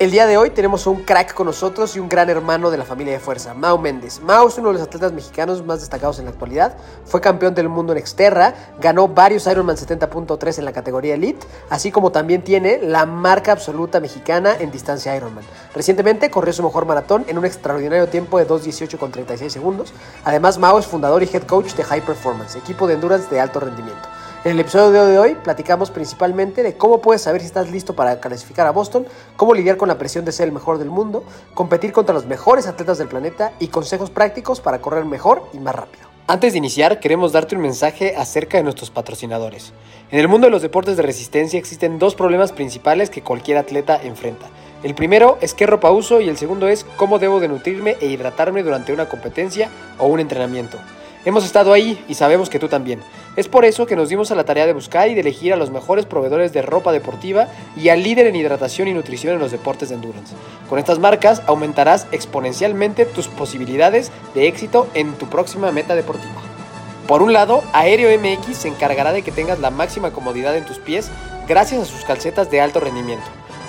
El día de hoy tenemos un crack con nosotros y un gran hermano de la familia de fuerza, Mao Méndez. Mao es uno de los atletas mexicanos más destacados en la actualidad. Fue campeón del mundo en Exterra, ganó varios Ironman 70.3 en la categoría Elite, así como también tiene la marca absoluta mexicana en distancia Ironman. Recientemente corrió su mejor maratón en un extraordinario tiempo de 2.18 con 36 segundos. Además, Mao es fundador y head coach de High Performance, equipo de endurance de alto rendimiento. En el episodio de hoy platicamos principalmente de cómo puedes saber si estás listo para clasificar a Boston, cómo lidiar con la presión de ser el mejor del mundo, competir contra los mejores atletas del planeta y consejos prácticos para correr mejor y más rápido. Antes de iniciar, queremos darte un mensaje acerca de nuestros patrocinadores. En el mundo de los deportes de resistencia existen dos problemas principales que cualquier atleta enfrenta. El primero es qué ropa uso y el segundo es cómo debo de nutrirme e hidratarme durante una competencia o un entrenamiento. Hemos estado ahí y sabemos que tú también. Es por eso que nos dimos a la tarea de buscar y de elegir a los mejores proveedores de ropa deportiva y al líder en hidratación y nutrición en los deportes de endurance. Con estas marcas aumentarás exponencialmente tus posibilidades de éxito en tu próxima meta deportiva. Por un lado, Aéreo MX se encargará de que tengas la máxima comodidad en tus pies gracias a sus calcetas de alto rendimiento.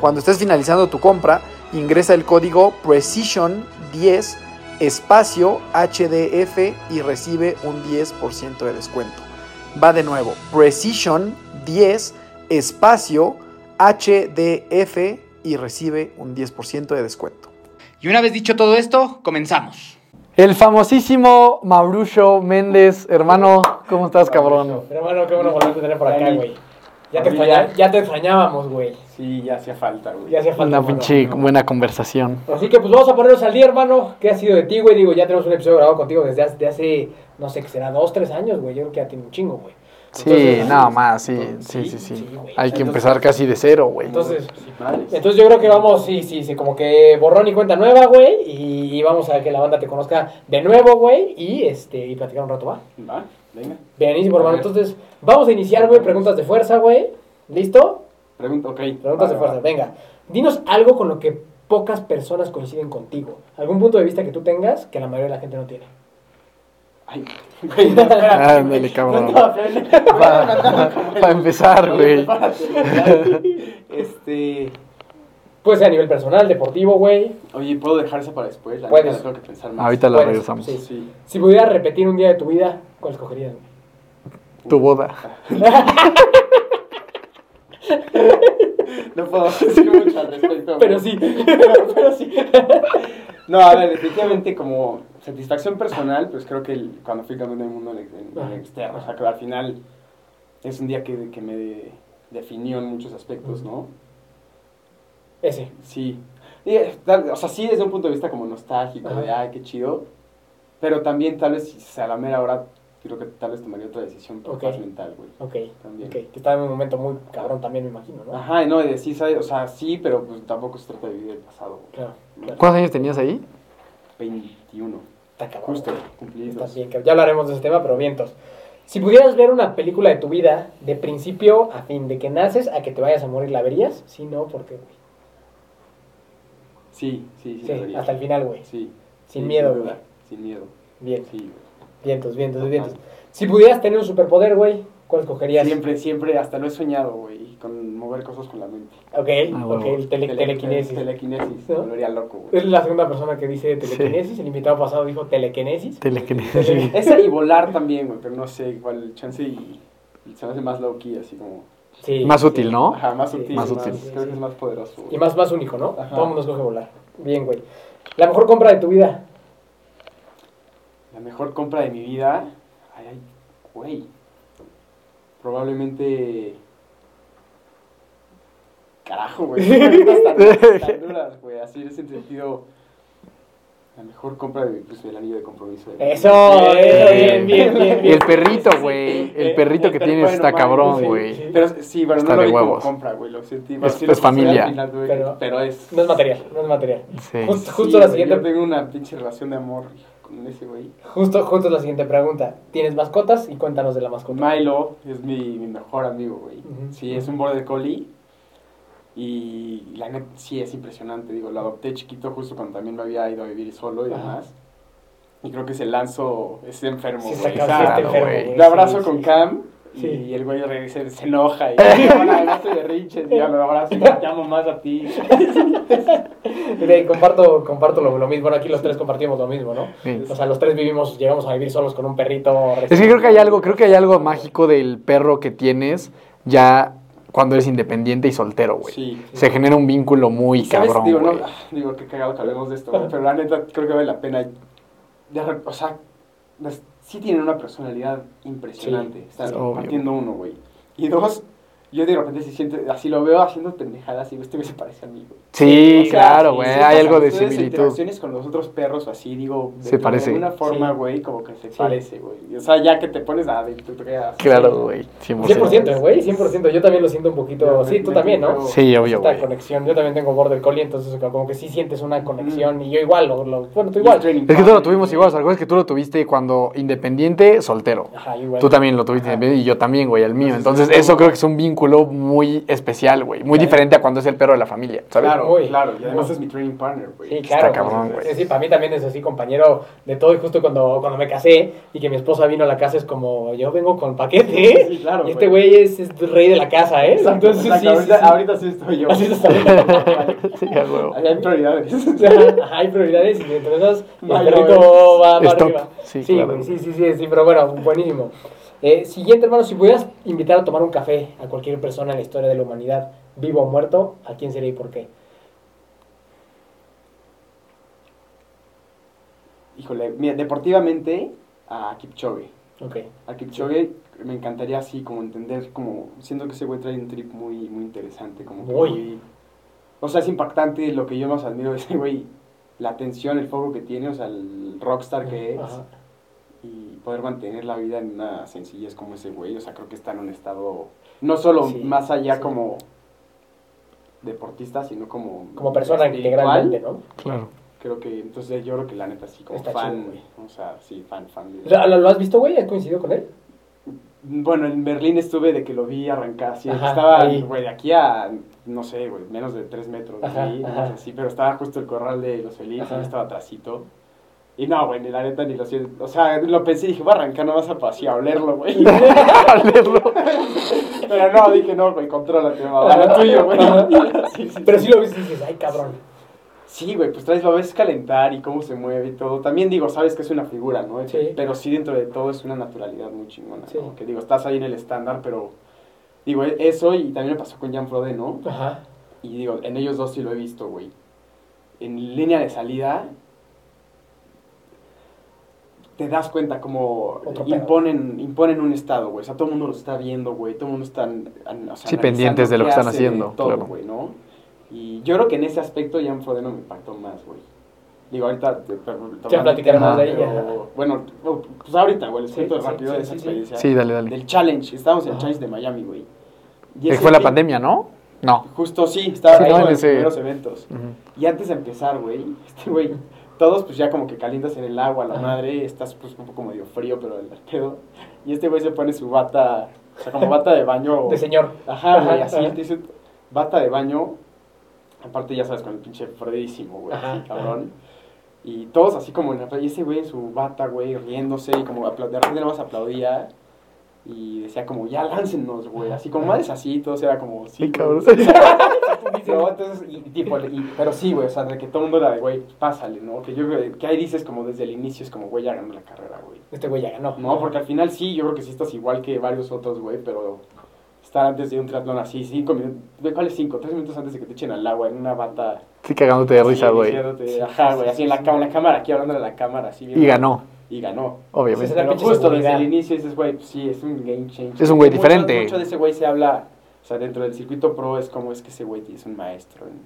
Cuando estés finalizando tu compra, ingresa el código Precision10 espacio HDF y recibe un 10% de descuento. Va de nuevo, Precision 10 espacio HDF y recibe un 10% de descuento. Y una vez dicho todo esto, comenzamos. El famosísimo Mauricio Méndez, hermano, ¿cómo estás, cabrón? Hermano, qué bueno volverte a tener por acá, güey. Ya te, Familia. extraña- ya te extrañábamos, güey. Sí, ya hacía falta, güey. Ya hacía falta. Una pinche buena conversación. Así que pues vamos a ponernos al día, hermano. ¿Qué ha sido de ti, güey? Digo, ya tenemos un episodio grabado contigo desde hace, de hace no sé, que será dos, tres años, güey. Yo creo que ya tiene un chingo, güey. Sí, nada más, sí, sí, sí, sí, sí. Hay que empezar casi de cero, güey. Entonces, entonces yo creo que vamos, sí, sí, sí, como que borrón y cuenta nueva, güey. Y, y vamos a que la banda te conozca de nuevo, güey. Y este, y platicar un rato, ¿va? Va, venga. Bienísimo, hermano. Entonces, vamos a iniciar, güey, preguntas de fuerza, güey. ¿Listo? Pregunta, ok. Preguntas Va, de fuerza, va. venga. Dinos algo con lo que pocas personas coinciden contigo. Algún punto de vista que tú tengas que la mayoría de la gente no tiene. Ay, güey, no, Ándale, cabrón. No. Para empezar, güey. Este. Puede ser a nivel personal, deportivo, güey. Oye, ¿puedo dejar eso para después? La Puedes. neta, tengo que pensar más. Ahorita la Puedes, regresamos. sí. Sí. Si pudieras repetir un día de tu vida, ¿cuál escogerías? güey? Tu boda. No puedo decir mucho al respecto. Pero sí, pero sí. No, a ver, definitivamente como satisfacción personal, pues creo que el- cuando fui campeón del mundo en, en- en externo, o sea, que al final es un día que, que me de- definió en muchos aspectos, ¿no? Ese. Sí. Y, eh, tal- o sea, sí desde un punto de vista como nostálgico, de, ay, qué chido, pero también tal vez, si a la mera hora, creo que tal vez tomaría otra decisión por Ok. paz mental, güey. Ok, También. ok. Que estaba en un momento muy cabrón también, me imagino, ¿no? Ajá, y no, y de sí, ¿sabes? o sea, sí, pero pues tampoco se trata de vivir el pasado, güey. Claro, claro. ¿Cuántos años tenías ahí? 21. Está cabrón. Justo, cumplidos. Está bien. Ya hablaremos de ese tema, pero vientos. Si pudieras ver una película de tu vida, de principio a fin, de que naces a que te vayas a morir, ¿la verías? Sí, no, ¿por qué, güey? Sí, sí, sí. Sí, hasta el final, güey. Sí. Sin Sí, miedo, sin güey. duda, Sin miedo. Bien, Sí, vientos, vientos, Ajá. vientos. Si pudieras tener un superpoder, güey, ¿cuál escogerías? Siempre, siempre, hasta lo he soñado, güey, con mover cosas con la mente. Ok, Ah, ok, el tele- Tele- telequinesis. tele- Telequinesis, ¿No? volvería loco, güey. Es la segunda persona que dice telequinesis. El invitado pasado dijo telequinesis. Telequinesis. Esa y volar también, güey, pero no sé cuál chance y, y se me hace más low key, así como... Sí. Más útil, ¿no? Ajá, más Sí, útil. más Más, útil. Creo que es más poderoso, güey. Y más, más único, ¿no? Ajá. Todo el mundo escoge volar. Bien, güey. La mejor compra de tu vida. La mejor compra de mi vida... Ay, ay, güey. Probablemente... Carajo, güey. Tan, tan duras, güey. Así en ese sentido... La mejor compra de, pues, del anillo de compromiso. de Eso, eso, bien, bien, bien, Y bien. el perrito, güey. El perrito que Pero tienes está cabrón, güey. sí. Pero sí, bueno, Está no lo de vi como huevos. compra, güey. Lo sentí. Es- familia. al final, güey, Pero- pero, es... No es material, no es material. Sí. Justo, la siguiente, Yo tengo una pinche relación de amor con ese güey. justo, justo la siguiente pregunta. ¿Tienes mascotas? Y cuéntanos de la mascota. Milo es mi, mi mejor amigo, güey. Sí, es un border collie. Y la neta sí es impresionante. Digo, lo adopté chiquito justo cuando también me había ido a vivir solo y Ajá. demás. Y creo que ese lanzo es enfermo, Sí, güey. claro, enfermo, güey. güey. Lo abrazo Sí, con sí. Cam Sí. y el güey se, se enoja y bueno, me hace berrinches y ya lo abrazo y te amo más a ti. Mire, comparto, comparto lo, lo mismo. Bueno, aquí los tres compartimos lo mismo, ¿no? Sí. O sea, los tres vivimos, llegamos a vivir solos con un perrito. Es que creo que hay algo, creo que hay algo mágico del perro que tienes ya cuando eres independiente y soltero, güey. Sí. Se genera un vínculo muy ¿Sabes? cabrón, digo, no, güey. digo, qué cagado que hablemos de esto, güey, pero la neta creo que vale la pena. de o sea, las- sí tienen una personalidad impresionante. Sí, Están partiendo uno, güey. Y dos, yo de repente se siente, así lo veo haciendo pendejadas y este güey se parece a mí, güey. Sí, O sea, claro, güey. Hay algo de similitud. interacciones con los otros perros o así, digo, de, Se parece. de alguna forma, Sí. güey, como que se Sí. parece, güey. O sea, ya que te pones a... Tú te quedas- Claro, güey. 100%. 100%, güey, 100%. Yo también lo siento un poquito. Ya, Sí, me- tú me- también, ¿no? me- Sí, obvio, Esta güey. conexión. Yo también tengo border collie, entonces como que sí sientes una conexión. Y yo igual, lo, lo- bueno, tú igual. es training Es que todos lo tuvimos igual, o sea, ¿recuerdas que tú lo tuviste cuando independiente, soltero? Ajá, igual. Tú también lo tuviste independiente y yo también, güey, el mío. Entonces, es eso creo que es un vínculo muy especial, güey. Muy diferente a cuando es el perro de la familia, ¿sabes? Claro, claro. Y además es mi training partner, güey. Sí, claro. cabrón, pues, güey. Sí, para mí también es así, compañero de todo. Y justo cuando, cuando me casé y que mi esposa vino a la casa, es como, yo vengo con paquete, ¿eh? Sí, claro, Y este güey. es, es rey de la casa, ¿eh? Exacto, Entonces, exacto. sí, ahorita, sí. ahorita sí estoy yo. Así está. Sí, hay prioridades. Hay prioridades y entre esas el perrito va para Stop. arriba. Sí, Sí, claro. sí, sí, sí, sí, pero bueno, buenísimo. Eh, siguiente, hermano, si pudieras invitar a tomar un café a cualquier persona en la historia de la humanidad, vivo o muerto, ¿a quién sería y por qué? Híjole, mira, deportivamente a Kipchoge. Ok. A Kipchoge me encantaría así como entender, como siento que ese güey trae un trip muy, muy interesante, como Muy. muy- O sea, es impactante lo que yo más admiro de ese güey, la atención, el foco que tiene, o sea, el rockstar que es. Ajá. Poder mantener la vida en una sencillez como ese güey, o sea, creo que está en un estado, no solo Sí, más allá sí. como deportista, sino como... Como persona integralmente, ¿no? Claro. Creo que, entonces yo creo que la neta sí, como Está fan, chido, güey. o sea, sí, fan, fan. ¿Lo, lo has visto, güey? ¿Has coincidido con él? Bueno, en Berlín estuve de que lo vi arrancar, así, Ajá, estaba, ahí. güey, de aquí a, no sé, güey, menos de tres metros de Ajá, ahí, ajá. no sé, sí, pero estaba justo el corral de los felices, estaba atrasito. Y no, güey, ni la neta ni lo siento, o sea, lo pensé y dije, voy a arrancar nomás a pasear, a olerlo, güey. pero no, dije, no, güey, contrólate, mamá, lo tuyo, güey. Sí, sí, Pero sí. lo viste y dices, ay, cabrón. Sí, güey, pues traes, lo ves calentar y cómo se mueve y todo. También digo, sabes que es una figura, ¿no? Sí. Pero sí dentro de todo es una naturalidad muy chingona, Sí. ¿no? Que digo, estás ahí en el estándar, pero digo, e- eso y también me pasó con Jan Frode, ¿no? Ajá. Y digo, en ellos dos sí lo he visto, güey. En línea de salida te das cuenta como imponen, imponen un estado, güey. O sea, todo el mundo lo está viendo, güey. Todo el mundo está o sea, Sí, pendientes de lo que están haciendo, Todo, claro. güey, ¿no? Y yo creo que en ese aspecto Jan Frodeno me impactó más, güey. Digo, ahorita... te- te- tomando Ya platicaremos de ella. Bueno, no, pues ahorita, güey, les Sí, cuento sí, rápido sí, de esa sí, sí. experiencia. Sí, dale, dale. Del challenge. Estábamos en el challenge de Miami, güey. Que fue la pandemia, ¿no? No. Justo sí, estaba Sí, ahí no, en los primeros eventos. Y antes de empezar, güey, este güey, todos pues ya como que calientas en el agua, la madre, estás pues un poco medio frío, pero el pedo. Y este güey se pone su bata, o sea, como bata de baño. De señor. Ajá, güey, así, te dice bata de baño. Aparte, ya sabes, con el pinche fredísimo, güey, así, cabrón. Y todos así como en la playa, y ese güey en su bata, güey, riéndose, y como de repente nada más aplaudía. Y decía como, ya láncenos, güey, así como madres así, todos era como, sí, Sí, cabrón. No, entonces, y, tipo, y- pero sí, güey, o sea, de que todo el mundo era de, güey, pásale, ¿no? Que yo creo que ahí dices como desde el inicio, es como, güey, ya ganó la carrera, güey. Este güey ya ganó. No, porque al final sí, yo creo que sí estás igual que varios otros, güey, pero estar antes de un triatlón así, cinco minutos, ¿de cuáles cinco? Tres minutos antes de que te echen al agua en una bata. Sí, cagándote de risa, güey. Sí, Ajá, güey, sí, así en la, en la cámara, aquí hablándole a la cámara, así. bien- Y ganó, Y ganó. obviamente. La Pero justo seguridad. desde el inicio dices, güey, pues sí, es un game changer. Es un güey Mucho- diferente. Mucho de ese güey se habla, o sea, dentro del circuito pro es como es que ese güey es un maestro en,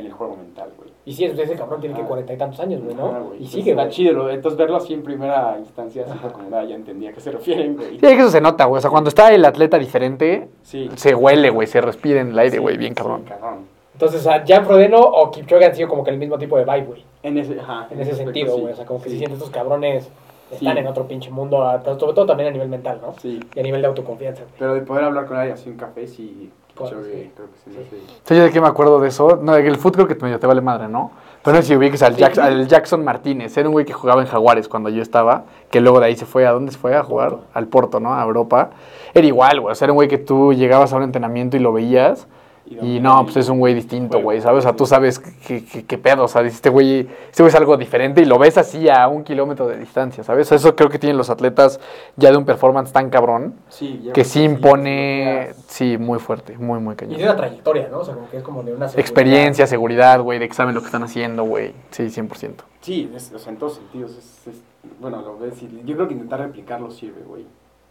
en el juego mental, güey. Y sí, ese cabrón tiene que Ah. cuarenta y tantos años, güey, ¿no? güey. Y Pues sigue, Está güey. chido, entonces verlo así en primera instancia, así como, ah, ya entendía a qué se refieren, güey. Sí, que eso se nota, güey. O sea, cuando está el atleta diferente, Sí. se huele, güey, se respira en el aire, Sí, güey, bien sí, cabrón. cabrón. Entonces, o sea, Jan Frodeno o Kipchoge han sido como que el mismo tipo de vibe, güey. En ese, ajá, En ese aspecto, sentido, sí. güey. O sea, como que Sí. se sienten estos cabrones están Sí. en otro pinche mundo, a- sobre todo también a nivel mental, ¿no? Sí, Y a nivel de autoconfianza, güey. pero de poder hablar con alguien así en café, sí, yo, sí. creo que sí, sé. Sí, yo de qué me acuerdo de eso. No, el fútbol creo que medio te vale madre, ¿no? Pero no sé si ubiques al, Sí. Jack- al Jackson Martínez. Era un güey que jugaba en Jaguares cuando yo estaba. Que luego de ahí se fue. ¿A dónde se fue a jugar? Porto. Al Porto, ¿no? A Europa. Era igual, güey. O sea, era un güey que tú llegabas a un entrenamiento y lo veías. Y no, pues es un güey distinto, güey, ¿sabes? O sea, tú sabes qué, qué, qué pedo, o sea, este güey, este güey es algo diferente y lo ves así a un kilómetro de distancia, ¿sabes? Eso creo que tienen los atletas ya de un performance tan cabrón Sí, ya que sí impone, sí, muy fuerte, muy, muy Y cañón. de una trayectoria, ¿no? O sea, como que es como de una seguridad. Experiencia, seguridad, güey, de que saben lo que están haciendo, güey. Sí, 100%. Sí, es- o sea, en todos sentidos. Es, es- bueno, lo ves y yo creo que intentar replicarlo sirve, güey.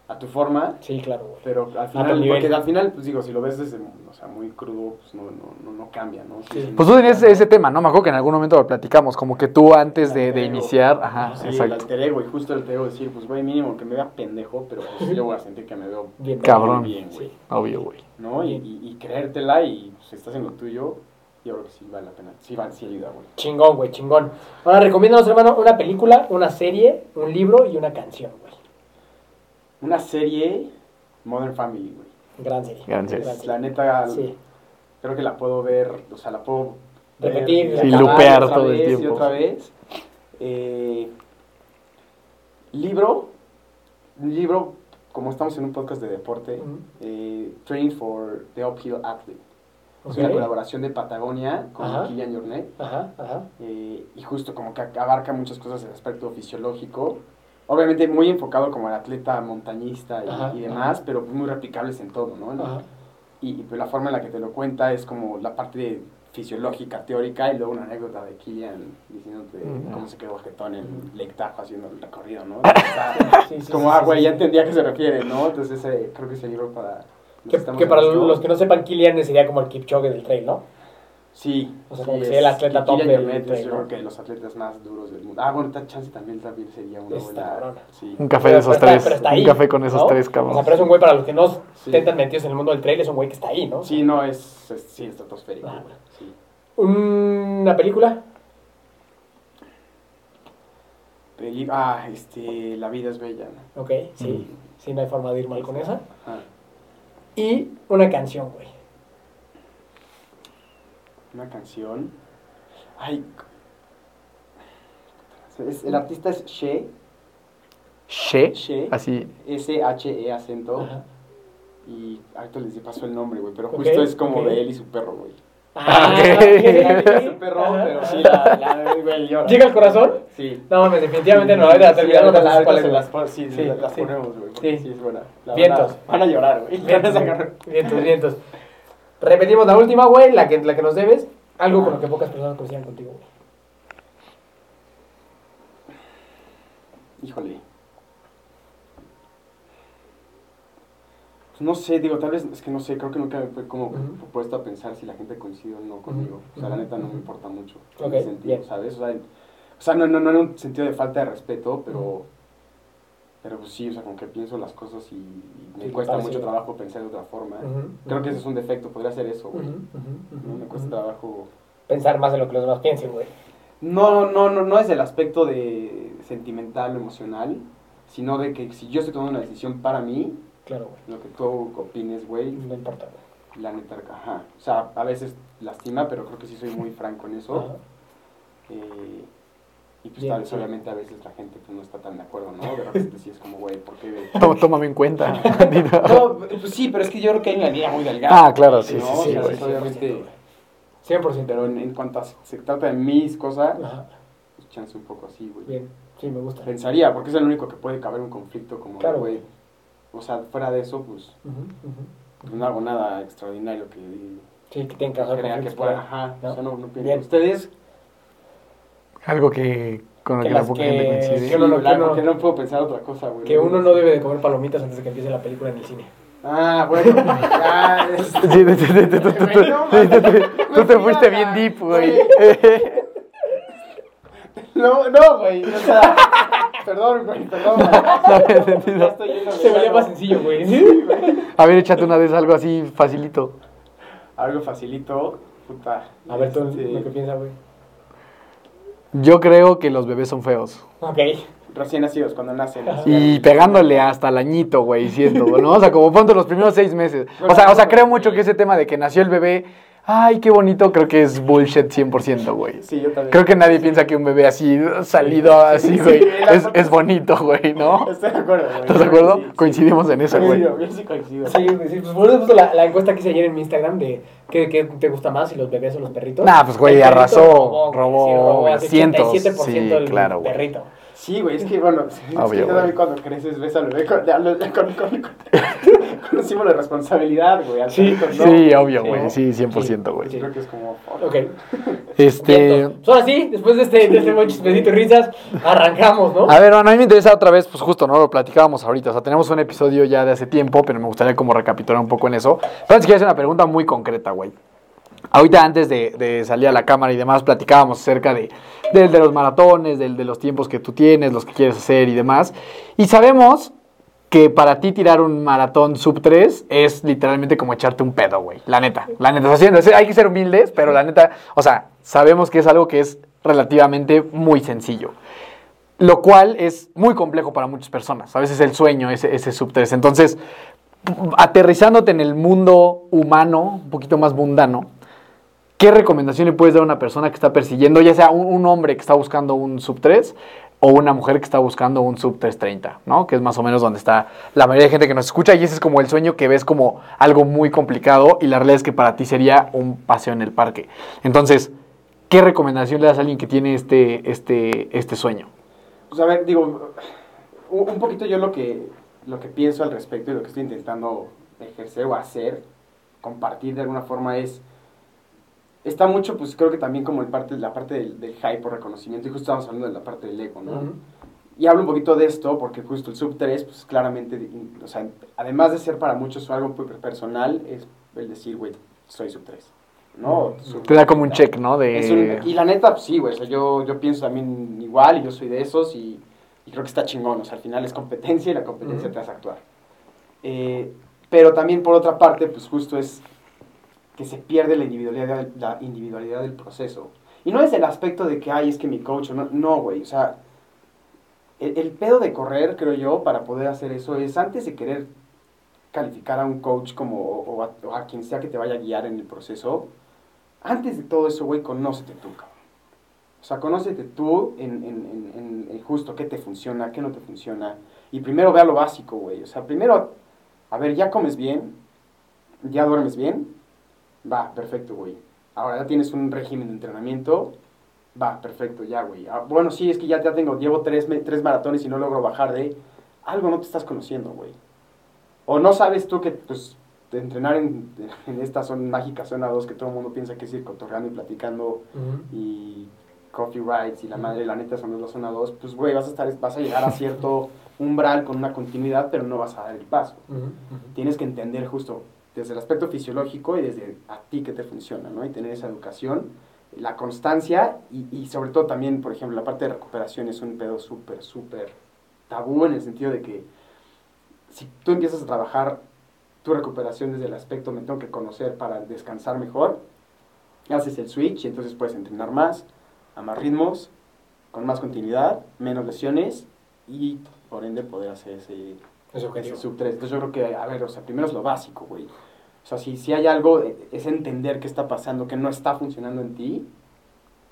A tu forma, Sí, claro, güey. pero al final, porque al final, pues digo, si lo ves desde, o sea, muy crudo, pues no, no, no, no cambia, ¿no? Sí. Pues tú tenías ese tema, ¿no? Me acuerdo que en algún momento lo platicamos, como que tú antes de, de iniciar, ajá, Sí, el exacto. alter ego, y justo el alter ego decir, pues, güey, mínimo que me vea pendejo, pero pues yo voy a sentir que me veo Bien. Cabrón. bien, güey. Obvio, güey. ¿No? Y, y, y creértela y pues, estás en lo tuyo, yo creo que sí vale la pena. Sí, va, sí ayuda, güey. Chingón, güey, chingón. Ahora, recomiéndanos, hermano, una película, una serie, un libro y una canción, güey. Una serie, Modern Family, güey. Gran serie. Gran serie. La neta, Sí. creo que la puedo ver, o sea, la puedo ver Repetir, y acabar lupear otra todo el vez Y tiempo. otra vez. Eh, libro, un libro, como estamos en un podcast de deporte, eh, Training for the Uphill Athlete. Es una colaboración de Patagonia con Ajá. Kilian Jornet. Ajá, ajá. eh, y justo como que abarca muchas cosas en el aspecto fisiológico. Obviamente muy enfocado como al atleta montañista y, Ajá, y demás, pero muy replicables en todo, ¿no? Ajá. Y, y, pues la forma en la que te lo cuenta es como la parte de fisiológica, teórica, y luego una anécdota de Killian diciéndote Mm. cómo se quedó jetón en Lake Tahoe haciendo el recorrido, ¿no? Está- Sí, sí, como, sí, ah, güey, ya entendía a qué se refiere, ¿no? Entonces ese, creo que ese libro para... Que, para los que no sepan, Kilian sería como el Kipchoge del trail, ¿no? Sí. O sea, como que sería el atleta top trail, yo creo que los atletas más duros del mundo. Ah, bueno, chance también, también sería una Está buena... cabrón. Sí. Un café de Pero esos está- tres. pero está Un café con esos ¿no? tres, O sea, cabrón. pero es un güey para los que no Sí. intentan metidos en el mundo del trail, es un güey que está ahí, ¿no? Sí, no, es, es sí, estratosférico. Ah. Sí. Una película. Peli- ah, este, La vida es bella, ¿no? Ok, sí. Sí, no hay forma de ir mal con esa. Ajá. Y una canción, güey. Una canción. Ay. es- el artista es She, She. She. Así. S-H-E acento. Ajá. Y ahorita les pasó el nombre, güey. Pero justo es como ok. de él y su perro, güey. Ah, ok. ok. Su perro, Ajá. pero sí, la, la, güey, llora. ¿Llega al corazón? Sí. No, definitivamente no. Ahorita Sí, terminamos con las cuales, güey. las sí, Sí, las sí. ponemos, güey. Sí. Sí, es buena. La Vientos. Van a llorar, güey. Van a agarrar. vientos, vientos. Repetimos la última, güey, la que, la que nos debes. Algo con lo que pocas personas coincidan contigo, güey. Híjole. Pues no sé, digo, tal vez, es que no sé, creo que nunca me fue como puesto a pensar si la gente coincide o no conmigo. O sea, la neta no me importa mucho. En ese sentido, bien. ¿sabes? O sea, en- o sea, no, no, no en un sentido de falta de respeto, pero... Pero pues sí, o sea, como que pienso las cosas y, y me Sí, cuesta mucho trabajo pensar de otra forma. Creo que ese es un defecto, podría ser eso, güey. ¿no? Me cuesta trabajo... Pensar más en lo que los demás piensen, güey. No, no, no, no es el aspecto de sentimental o emocional, sino de que si yo estoy tomando una decisión para mí, Claro, güey. lo que tú opines, güey, No importa, güey. la neta, ajá. O sea, a veces lastima, pero creo que sí soy muy franco en eso. Eh, y pues Bien, tal vez sí. obviamente a veces la gente pues, no está tan de acuerdo, ¿no? De repente sí es como, güey, ¿por qué? Tó- Tómame en cuenta. No, pues sí, pero es que yo creo que hay una línea muy delgada. Ah, claro, sí, ¿no? sí, O sí, sea, obviamente, 100%. pero en, en cuanto a se trata de mis cosas, Ajá. pues chance un poco así, güey. Bien. Sí, me gusta. Pensaría, porque es el único que puede caber un conflicto como, Claro. güey, o sea, fuera de eso, pues, no hago nada extraordinario que Sí, que te encaja crea que pueda, ajá, ¿no? o sea, no, no pienso. Bien. Ustedes, Algo que con lo Que que, la poca que- gente que coincide. sí, no- que no puedo pensar otra cosa, güey. Que uno no debe de comer palomitas antes de que empiece la película en el cine. Ah, bueno, ya, es- Sí, sí, sí, sí, tú- tú- tú- Güey, no, sí, tú- tú- mames. Tú te fuiste bien deep, güey. No, no, güey, o sea, perdón, güey, perdón. güey. había entendido. Ya estoy yendo de Se veía más sencillo, güey. A ver, échate una vez algo así facilito. Algo facilito, puta. A ver, tú este, lo que piensas, güey. Yo creo que los bebés son feos. Ok. Recién nacidos, cuando nacen. Y pegándole hasta el añito, güey, siento, ¿no? O sea, como ponte los primeros seis meses. O sea, o sea, creo mucho que ese tema de que nació el bebé, ay, qué bonito, creo que es bullshit 100%, güey. Sí, yo también. Creo que nadie piensa que un bebé así, salido así, Sí, güey, es, bonito, güey, ¿no? Estoy de acuerdo, güey. ¿Estás de acuerdo? Sí, sí. Coincidimos en eso, güey. Yo, yo sí coincido. Sí, sí, pues por eso he puesto la, la encuesta que hice ayer en mi Instagram de qué, qué te gusta más, si los bebés o los perritos. Nah, pues, güey, perrito arrasó, robó robó así cientos. 87% Sí, el claro, güey. Sí, güey, es que bueno, es Obvio, que güey. cuando creces ves al bebé con, con, con, con, con, con un símbolo de responsabilidad, güey. Sí, ¿no? Sí, obvio, Sí, güey, sí, 100%, güey. Yo creo que es como... Ok. Este... Ahora sí, después de este, de este buen chismecito y risas, arrancamos, ¿no? A ver, bueno, a mí me interesa otra vez, pues justo, ¿no? Lo platicábamos ahorita. O sea, tenemos un episodio ya de hace tiempo, pero me gustaría como recapitular un poco en eso. Pero antes quiero hacer una pregunta muy concreta, güey. Ahorita antes de, de salir a la cámara y demás, platicábamos acerca de, del de los maratones, del de los tiempos que tú tienes, los que quieres hacer y demás. Y sabemos que para ti tirar un maratón sub 3 es literalmente como echarte un pedo, güey. La neta, la neta. O sea, hay que ser humildes, pero la neta, o sea, sabemos que es algo que es relativamente muy sencillo lo cual es muy complejo para muchas personas. A veces el sueño, ese, ese sub 3. Entonces, aterrizándote en el mundo humano, un poquito más mundano, ¿qué recomendación le puedes dar a una persona que está persiguiendo, ya sea un, hombre que está buscando un sub 3 o una mujer que está buscando un sub 330, ¿no? Que es más o menos donde está la mayoría de gente que nos escucha y ese es como el sueño que ves como algo muy complicado y la realidad es que para ti sería un paseo en el parque. Entonces, ¿qué recomendación le das a alguien que tiene este, este, este sueño? Pues a ver, digo, un un poquito yo lo que, lo que pienso al respecto y lo que estoy intentando ejercer o hacer, compartir de alguna forma es, está mucho, pues creo que también como el parte, la parte del, del hype o reconocimiento, y justo estamos hablando de la parte del ego, ¿no? Ujú. Y hablo un poquito de esto porque justo el sub 3, pues claramente, o sea, además de ser para muchos algo personal, es el decir, güey, soy sub 3, ¿no? Sub- Te da como un check, ¿no? De... Es un- y la neta, pues sí, güey, o sea, yo, yo pienso también igual y yo soy de esos y, y creo que está chingón, o sea, al final es competencia y la competencia Ujú. te hace actuar. Eh, pero también por otra parte, pues justo es que se pierde la individualidad, del proceso. Y no es el aspecto de que, ay, es que mi coach, no, no, güey, o sea, el, pedo de correr, creo yo, para poder hacer eso es antes de querer calificar a un coach como, o a, quien sea que te vaya a guiar en el proceso, antes de todo eso, güey, conócete tú, cabrón. O sea, conócete tú en, en, en- en justo qué te funciona, qué no te funciona. Y primero vea lo básico, güey. O sea, primero, a ver, ya comes bien, ya duermes bien, va, perfecto, güey. Ahora ya tienes un régimen de entrenamiento, va, perfecto, ya, güey. Ah, bueno, sí, es que ya, ya tengo, llevo tres, me- tres maratones y no logro bajar de... Algo no te estás conociendo, güey. O no sabes tú que, pues, de entrenar en, en esta zona mágica zona 2 que todo el mundo piensa que es ir cotorreando y platicando y coffee rides y la madre, la neta, son la zona 2, pues, güey, vas a estar, vas a llegar a cierto umbral con una continuidad, pero no vas a dar el paso. Tienes que entender justo desde el aspecto fisiológico y desde a ti que te funciona, ¿no? Y tener esa educación, la constancia y, y sobre todo también, por ejemplo, la parte de recuperación es un pedo súper, súper tabú en el sentido de que si tú empiezas a trabajar tu recuperación desde el aspecto me tengo que conocer para descansar mejor, haces el switch y entonces puedes entrenar más, a más ritmos, con más continuidad, menos lesiones y por ende poder hacer ese, ese sub 3. Entonces yo creo que, a ver, o sea, primero es lo básico, güey. O sea, si, si hay algo, eh, es entender qué está pasando, que no está funcionando en ti.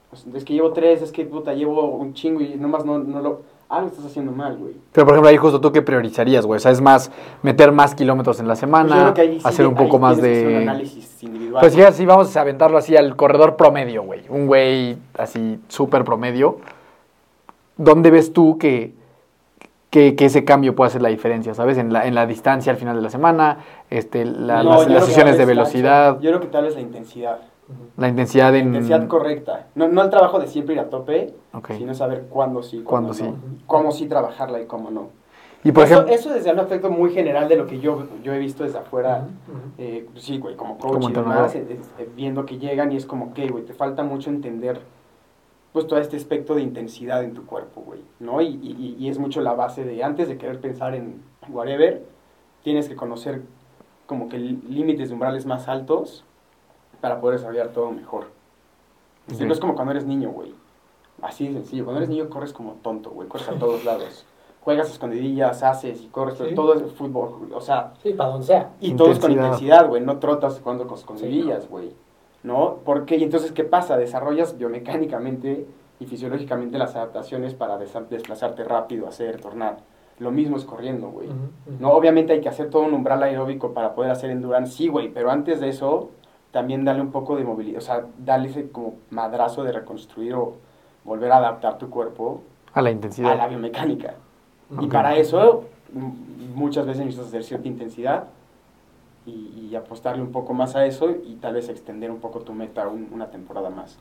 Pues, es que llevo tres, es que puta, llevo un chingo y nomás no, no lo... Algo estás haciendo mal, güey. Pero, por ejemplo, ahí justo tú qué priorizarías, güey. O sea, es más meter más kilómetros en la Pues semana, creo que ahí sí hacer un poco más hacer un de... análisis individual. Pues sí, así vamos a aventarlo así al corredor promedio, güey. Un güey así súper promedio. ¿Dónde ves tú que, que, que ese cambio puede hacer la diferencia, sabes? En la, en la distancia al final de la semana, este, la- No, las, que sesiones de velocidad, Yo creo que tal vez la intensidad. la intensidad La en... intensidad correcta. No, no el trabajo de siempre ir a tope, sino saber cuándo sí, Cuándo cuándo, sí. no. Cómo sí trabajarla y cómo no. Y por eso, ejemplo... eso desde un aspecto muy general de lo que yo, yo he visto desde afuera. Eh, sí, güey, como coach Como y demás, eh, eh, viendo que llegan y es como, ok, güey, te falta mucho entender pues todo este aspecto de intensidad en tu cuerpo, güey, ¿no? Y, y, y es mucho la base de, antes de querer pensar en whatever, tienes que conocer como que límites de umbrales más altos para poder desarrollar todo mejor. Es decir, Ok. No es como cuando eres niño, güey. Así de sencillo. Cuando eres niño corres como tonto, güey, corres a todos lados. Juegas a escondidillas, haces y corres, Sí. todo es fútbol, o sea, Sí, para donde sea. y todo es con Intensidad. intensidad, güey, no trotas cuando con escondidillas, güey. ¿No? Porque, y entonces, ¿qué pasa? Desarrollas biomecánicamente y fisiológicamente las adaptaciones para desplazarte rápido, hacer, tornar. Lo mismo es corriendo, güey. No, obviamente hay que hacer todo un umbral aeróbico para poder hacer endurance, sí, güey, pero antes de eso, también dale un poco de movilidad, o sea, dale ese como madrazo de reconstruir o volver a adaptar tu cuerpo A la a intensidad. la biomecánica. Y para eso, muchas veces necesitas hacer cierta intensidad y, y apostarle un poco más a eso y tal vez extender un poco tu meta un- una temporada más.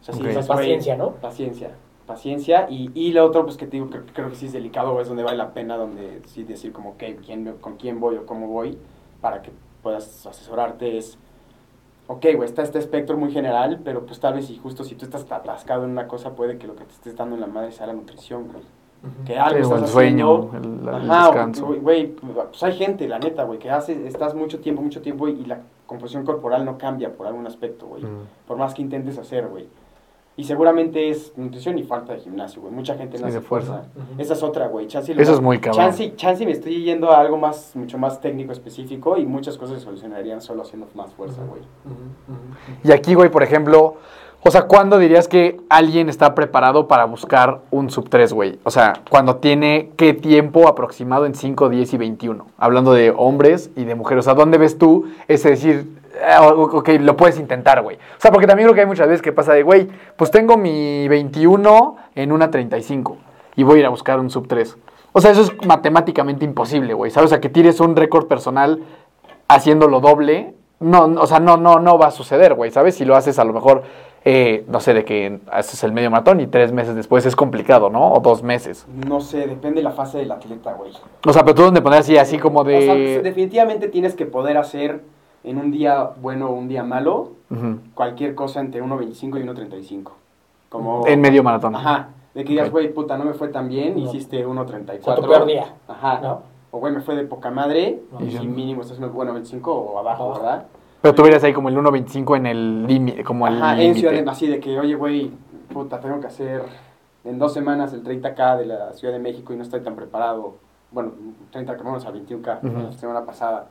O sea, si Ok. dices, Más güey, paciencia, ¿no? Paciencia, paciencia. Y, y lo otro, pues que te digo, que creo que sí es delicado, es donde vale la pena, donde sí decir como, ok, ¿quién, me- con quién voy o cómo voy, para que puedas asesorarte, es, ok, güey, está este espectro muy general, pero pues tal vez si justo si tú estás atascado en una cosa, puede que lo que te estés dando en la madre sea la nutrición, güey. Que algo Sí, o estás el sueño, haciendo. el- el Ajá, descanso. güey, pues hay gente, la neta, güey, que hace, estás mucho tiempo, mucho tiempo y, y la composición corporal no cambia por algún aspecto, güey. Mm. Por más que intentes hacer, güey. Y seguramente es nutrición y falta de gimnasio, güey. Mucha gente Sí, no hace de fuerza. Ujú. Esa es otra, güey. Chance Eso es muy cabrón. Chance, chance me estoy yendo a algo más, mucho más técnico, específico y muchas cosas se solucionarían solo haciendo más fuerza, güey. Y aquí, güey, por ejemplo, o sea, ¿cuándo dirías que alguien está preparado para buscar un sub 3, güey? O sea, cuando tiene qué tiempo aproximado en 5, 10 y 21. Hablando de hombres y de mujeres. O sea, ¿dónde ves tú ese decir, ah, ok, lo puedes intentar, güey? O sea, porque también creo que hay muchas veces que pasa de, güey, pues tengo mi 21 en una 35 y voy a ir a buscar un sub 3. O sea, eso es matemáticamente imposible, güey. ¿Sabes? O sea, que tires un récord personal haciéndolo doble no, o sea, no, no, no va a suceder, güey, ¿sabes? Si lo haces a lo mejor, eh, no sé, de que haces el medio maratón y tres meses después es complicado, ¿no? O dos meses. No sé, depende de la fase del atleta, güey. O sea, pero tú donde poner así, así como O sea, pues, de... definitivamente tienes que poder hacer en un día bueno o un día malo cualquier cosa entre 1.25 y 1.35. Como... En medio maratón. Ajá. De que digas, güey, puta, no me fue tan bien, No. hiciste O 1.34. sea, tu peor día. Ajá. ¿No? O, güey, me fue de poca madre, No. y si mínimo estás en el bueno 25 o abajo, Abajo. ¿verdad? Pero tú verías ahí como el 1.25 en el límite, como el Ajá, en Ciudad de, así de que, oye, güey, puta, tengo que hacer en dos semanas el 30K de la Ciudad de México y no estoy tan preparado. Bueno, 30K, vamos a 21K, Ujú. la semana pasada.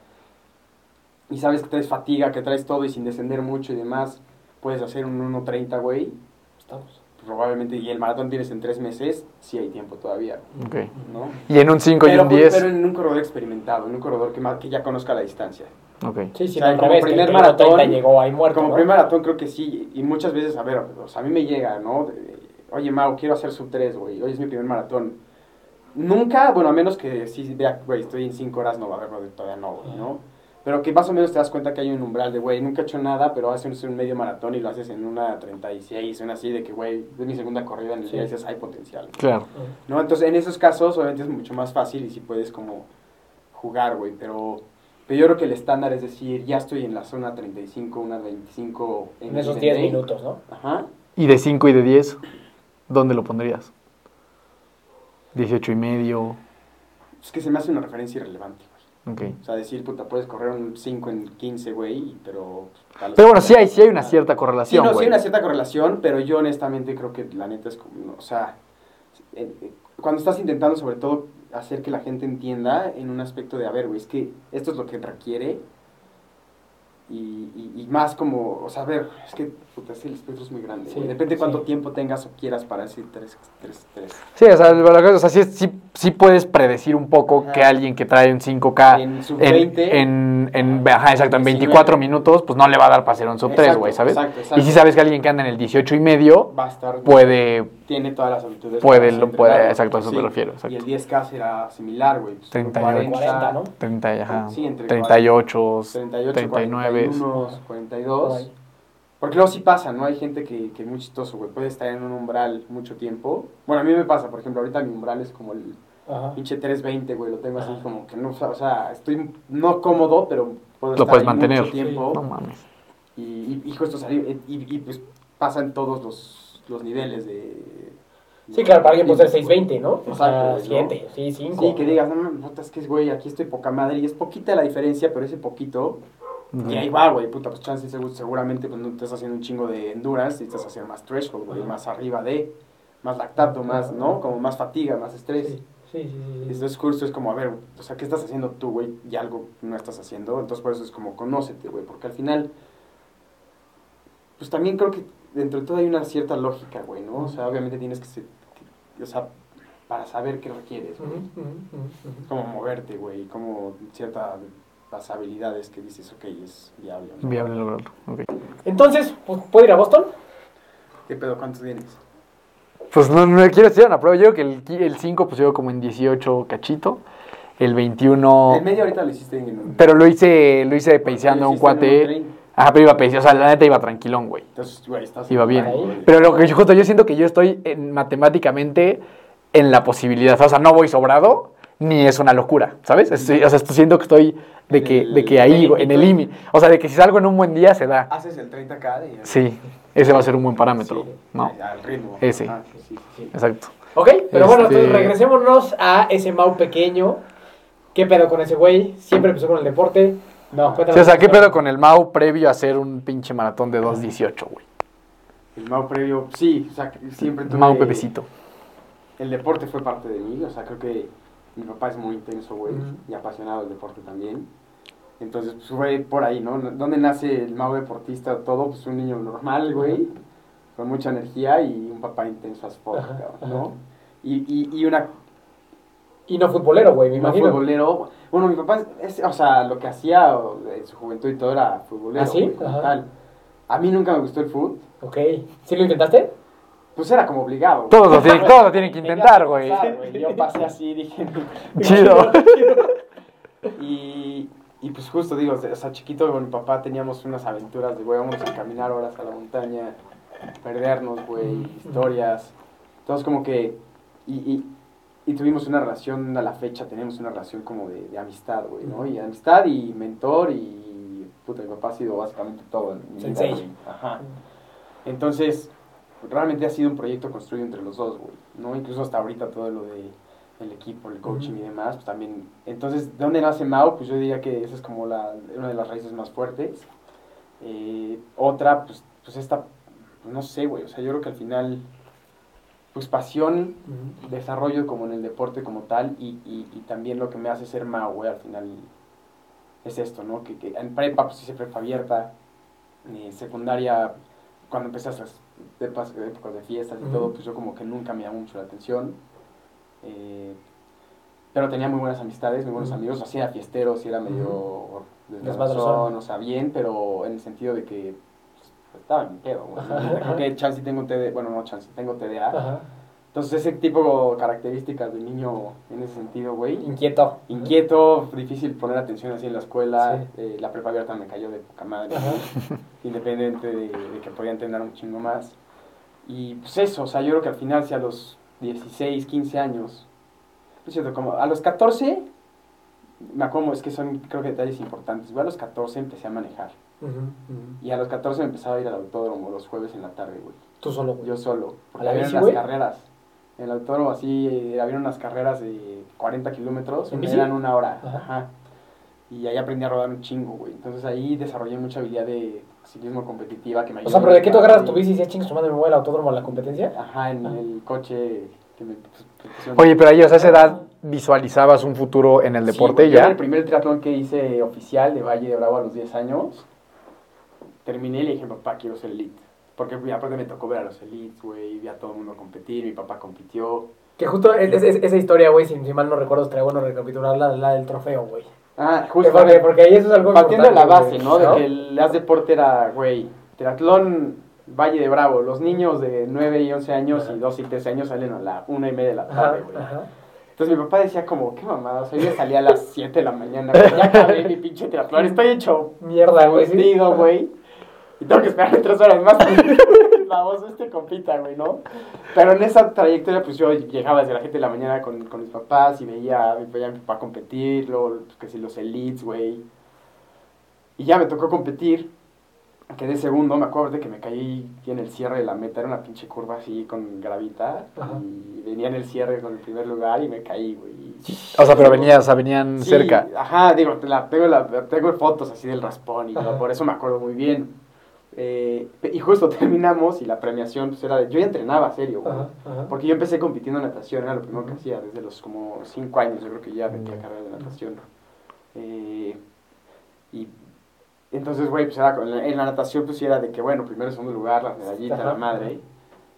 Y sabes que traes fatiga, que traes todo y sin descender mucho y demás, puedes hacer un 1.30, güey. Estamos. Probablemente, y el maratón tienes en tres meses, sí hay tiempo todavía, Ok. ¿no? Y en un 5 y un pues, 10. pero en un corredor experimentado, en un corredor que, que ya conozca la distancia. Ok. Sí, sí, O sea, como el primer maratón- 30 llegó ahí muerto, Como ¿no? primer maratón creo que sí, y muchas veces, a ver, o sea, a mí me llega, ¿no? De- Oye, Mau, quiero hacer sub 3, güey, hoy es mi primer maratón. Nunca, bueno, a menos que sí vea, güey, estoy en 5 horas, no va a haber, todavía no, güey, ¿no? Pero que más o menos te das cuenta que hay un umbral de, güey, nunca he hecho nada, pero haces un medio maratón y lo haces en una 36, una así, de que, güey, es mi segunda corrida en el Sí. día y dices, hay potencial. Claro. ¿no? Entonces, en esos casos, obviamente es mucho más fácil y sí puedes como jugar, güey, pero, pero yo creo que el estándar es decir, ya estoy en la zona 35, una 25 En esos el 10 day. minutos, ¿no? Ajá. Y de 5 y de 10, ¿dónde lo pondrías? 18 y medio. Es que se me hace una referencia irrelevante, güey. Ok. O sea, decir, puta, puedes correr un 5 en 15, güey, pero... los- Pero bueno, sí hay, sí hay una cierta Sí, correlación, sí güey. hay una cierta correlación, pero yo honestamente creo que la neta es como, o sea, eh, cuando estás intentando sobre todo hacer que la gente entienda en un aspecto de, a ver, güey, es que esto es lo que requiere y, y- y más como, o sea, a ver, es que puta, es el espectro es muy grande, Sí, güey. depende de cuánto sí. tiempo tengas o quieras para decir 3, 3, 3. Sí, o sea, o sea sí, es- sí, sí puedes predecir un poco Ajá. que alguien que trae un 5K En sub en, 20, en, en- ajá, exacto, en 19. 24 minutos, pues no le va a dar para hacer un sub 3, Exacto, güey, ¿sabes? exacto, exacto. Y si sabes que alguien que anda en el 18 y medio Va a estar... puede, Tiene todas las habilidades. Puede, lo puede, exacto, a eso me refiero, exacto. Y el 10K será similar, güey. pues, 38. 40, ¿no? 30, ajá, Sí, entre 38, 38, 39. 41, Por 42. Porque luego sí pasa, ¿no? Hay gente que, que es muy chistoso, güey. Puede estar en un umbral mucho tiempo. Bueno, a mí me pasa, por ejemplo, ahorita mi umbral es como el Ajá. pinche 320, güey. Lo tengo así Ajá. como que no, o sea, estoy no cómodo, pero puedo Lo estar puedes ahí mantener. mucho tiempo. No mames. Y, y, y justo salir, y, y, pues pasa en todos los, los niveles de... Sí, claro, para alguien puede ser 620, ¿no? O sea, ¿no? 7, sí, 5. Sí, que digas, no, no, es que, güey, aquí estoy poca madre. Y es poquita la diferencia, pero ese poquito Y ahí va, güey, puta, pues chance segu- seguramente pues no te estás haciendo un chingo de endurance y estás haciendo más threshold, güey, más arriba de, más lactato, más, ¿no? Como más fatiga, más estrés. Sí, sí, sí. sí, sí. Entonces es como, a ver, o sea, ¿qué estás haciendo tú, güey? Y algo no estás haciendo. Entonces por eso es como, conócete, güey, porque al final, pues también creo que dentro de todo hay una cierta lógica, güey, ¿no? O sea, obviamente tienes que ser, que- o sea, para saber qué requieres, güey. ujú. Cómo moverte, güey, cómo ciertas las habilidades que dices, ok, es viable. ¿no? Viable lograrlo. ok. Entonces, pues, ¿puedo ir a Boston? ¿Qué pedo? ¿Cuántos tienes? Pues no, no quiero decir una prueba. Yo creo que el, el 5 pues yo como en 18 cachito. El 21... El medio ahorita lo hiciste en... Pero lo hice, lo hice peiseando a un cuate. Ajá, pero iba peiseando. O sea, la neta iba tranquilón, güey. Entonces, güey, estás... Iba bien. Ahí. Pero lo que yo, justo yo siento que yo estoy en- matemáticamente en la posibilidad. O sea, no voy sobrado, ni es una locura, ¿sabes? Estoy- o sea, estoy- siento que estoy de que, de que ahí, en el límite. O sea, de que si salgo en un buen día, se da. Haces el 30K de... Sí, ese va a ser un buen parámetro, Sí. ¿no? Al ritmo. Ese. Ah, sí, sí, sí. Exacto. Ok, pero bueno, Este- entonces regresémonos a ese Mau pequeño. ¿Qué pedo con ese güey? Siempre empezó con el deporte. No, cuéntanos. Sí, o sea, ¿qué pedo con el Mau previo a hacer un pinche maratón de 2.18, güey? El Mau previo, sí, o sea, siempre tuve... Mau Pepecito. El deporte fue parte de mí, o sea, creo que mi papá es muy intenso, güey, y apasionado del deporte también. Entonces, pues fue por ahí, ¿no? ¿Dónde nace el Mau deportista? Todo, pues un niño normal, güey, con mucha energía y un papá intenso fuck, Ajá, cabrón, ¿no? Y, y, y una Y no futbolero, güey, me No imagino. futbolero. Bueno, mi papá, es, o sea, lo que hacía o, en su juventud y todo era futbolero. ¿Ah, sí? güey, tal. A mí nunca me gustó el fútbol. Ok. ¿Sí lo intentaste? Pues era como obligado. güey. Todos lo tienen, todos lo tienen que intentar, güey. Pasar, güey. Yo pasé así, dije. Chido. y, y pues justo digo, o sea, chiquito con mi papá teníamos unas aventuras de, güey, vamos a caminar horas a la montaña, perdernos, güey, historias. Entonces como que, y, y, y tuvimos una relación, a la fecha tenemos una relación como de, de amistad, güey, ¿no? Y amistad y mentor y, puta, mi papá ha sido básicamente todo en mi vida. Ajá. Entonces, realmente ha sido un proyecto construido entre los dos, güey, ¿no? Incluso hasta ahorita todo lo de el equipo, el coaching y demás, pues también. Entonces, ¿de dónde nace Mao? Pues yo diría que esa es como la, una de las raíces más fuertes. Eh, otra, pues, pues esta, pues no sé, güey, o sea, yo creo que al final, pues pasión, desarrollo como en el deporte como tal y, y, y también lo que me hace ser Mao, güey, al final es esto, ¿no? Que, que en prepa, pues hice prepa abierta, eh, secundaria, cuando empecé a épocas, épocas de fiestas y todo, pues yo como que nunca me llamó mucho la atención. Eh, pero tenía muy buenas amistades, muy buenos amigos, así era fiestero, sí era medio Desmadrozón. desmadrozón, o sea, bien, pero en el sentido de que pues, estaba en pedo, güey. Creo que chance tengo TDA, bueno, no chance, tengo TDA. Entonces ese tipo de características de niño en ese sentido, güey. Inquieto. Inquieto, difícil poner atención así en la escuela. Sí. eh, la prepa abierta me cayó de poca madre. Independiente de, de que podía entrenar un chingo más. Y pues eso, o sea, yo creo que al final, si a los 16, 15 años, es cierto, como a los 14, me acuerdo, es que son, creo que detalles importantes. Güey, a los 14 empecé a manejar. Y a los 14 me empezaba a ir al autódromo los jueves en la tarde, güey. Tú solo, güey. Yo solo. Porque la bici, güey? carreras. En el autódromo así, eh, había unas carreras de 40 kilómetros. ¿En bici? Eran una hora. Ajá. Ajá. Y ahí aprendí a rodar un chingo, güey. Entonces ahí desarrollé mucha habilidad de ciclismo competitiva que me O ayudó sea, pero ¿de qué tú agarras a tu bici y dices, chingas tu madre, me voy al autódromo a la competencia? Ajá, en Ah. el coche que me pues, me pusieron. Oye, pero ahí, o sea, a esa edad visualizabas un futuro en el Sí, deporte güey, yo ya. El primer triatlón que hice oficial de Valle de Bravo a los 10 años, terminé y le dije, papá, quiero ser elite. Porque aparte me tocó ver a los elites, güey, vi a todo el mundo competir, mi papá compitió. Que justo es- es- es- esa historia, güey, si, si mal no recuerdo, estaría bueno recapitularla, la del trofeo, güey. Ah, Porque, justo. porque ahí eso es algo Partiendo de la base, güey, ¿no? De que el haz deporte era, güey, triatlón Valle de Bravo. Los niños de 9 y 11 años Ajá. y 2 y 13 años salen a la 1 y media de la tarde, güey. Entonces mi papá decía como, qué mamada, o sea, yo salía a las 7 de la mañana, güey, ya acabé mi pinche triatlón, estoy hecho Mierda, güey. vestido, güey. Y tengo que esperar tres horas más la voz de este compita, güey, ¿no? Pero en esa trayectoria, pues yo llegaba desde las 7 de la mañana con, con mis papás y veía, veía a mi papá competir, luego, pues, que si los elites, güey. Y ya me tocó competir. Quedé segundo, me acuerdo de que me caí en el cierre de la meta, era una pinche curva así con gravita. Ajá. Y venía en el cierre con el primer lugar y me caí, güey. O sea, pero venías, o sea, venían Sí, cerca. Ajá, digo, la, tengo, la, tengo fotos así del raspón y por eso me acuerdo muy bien. Eh, y justo terminamos y la premiación pues era de, yo ya entrenaba serio, güey. Ajá, ajá. Porque yo empecé compitiendo en natación, era lo primero que hacía, desde los como 5 años, yo creo que ya metía Mm. carrera de natación. Eh, y entonces, güey, pues era, con la- en la natación pues sí era de que, bueno, primero segundo lugar, las medallitas, Ajá. la madre.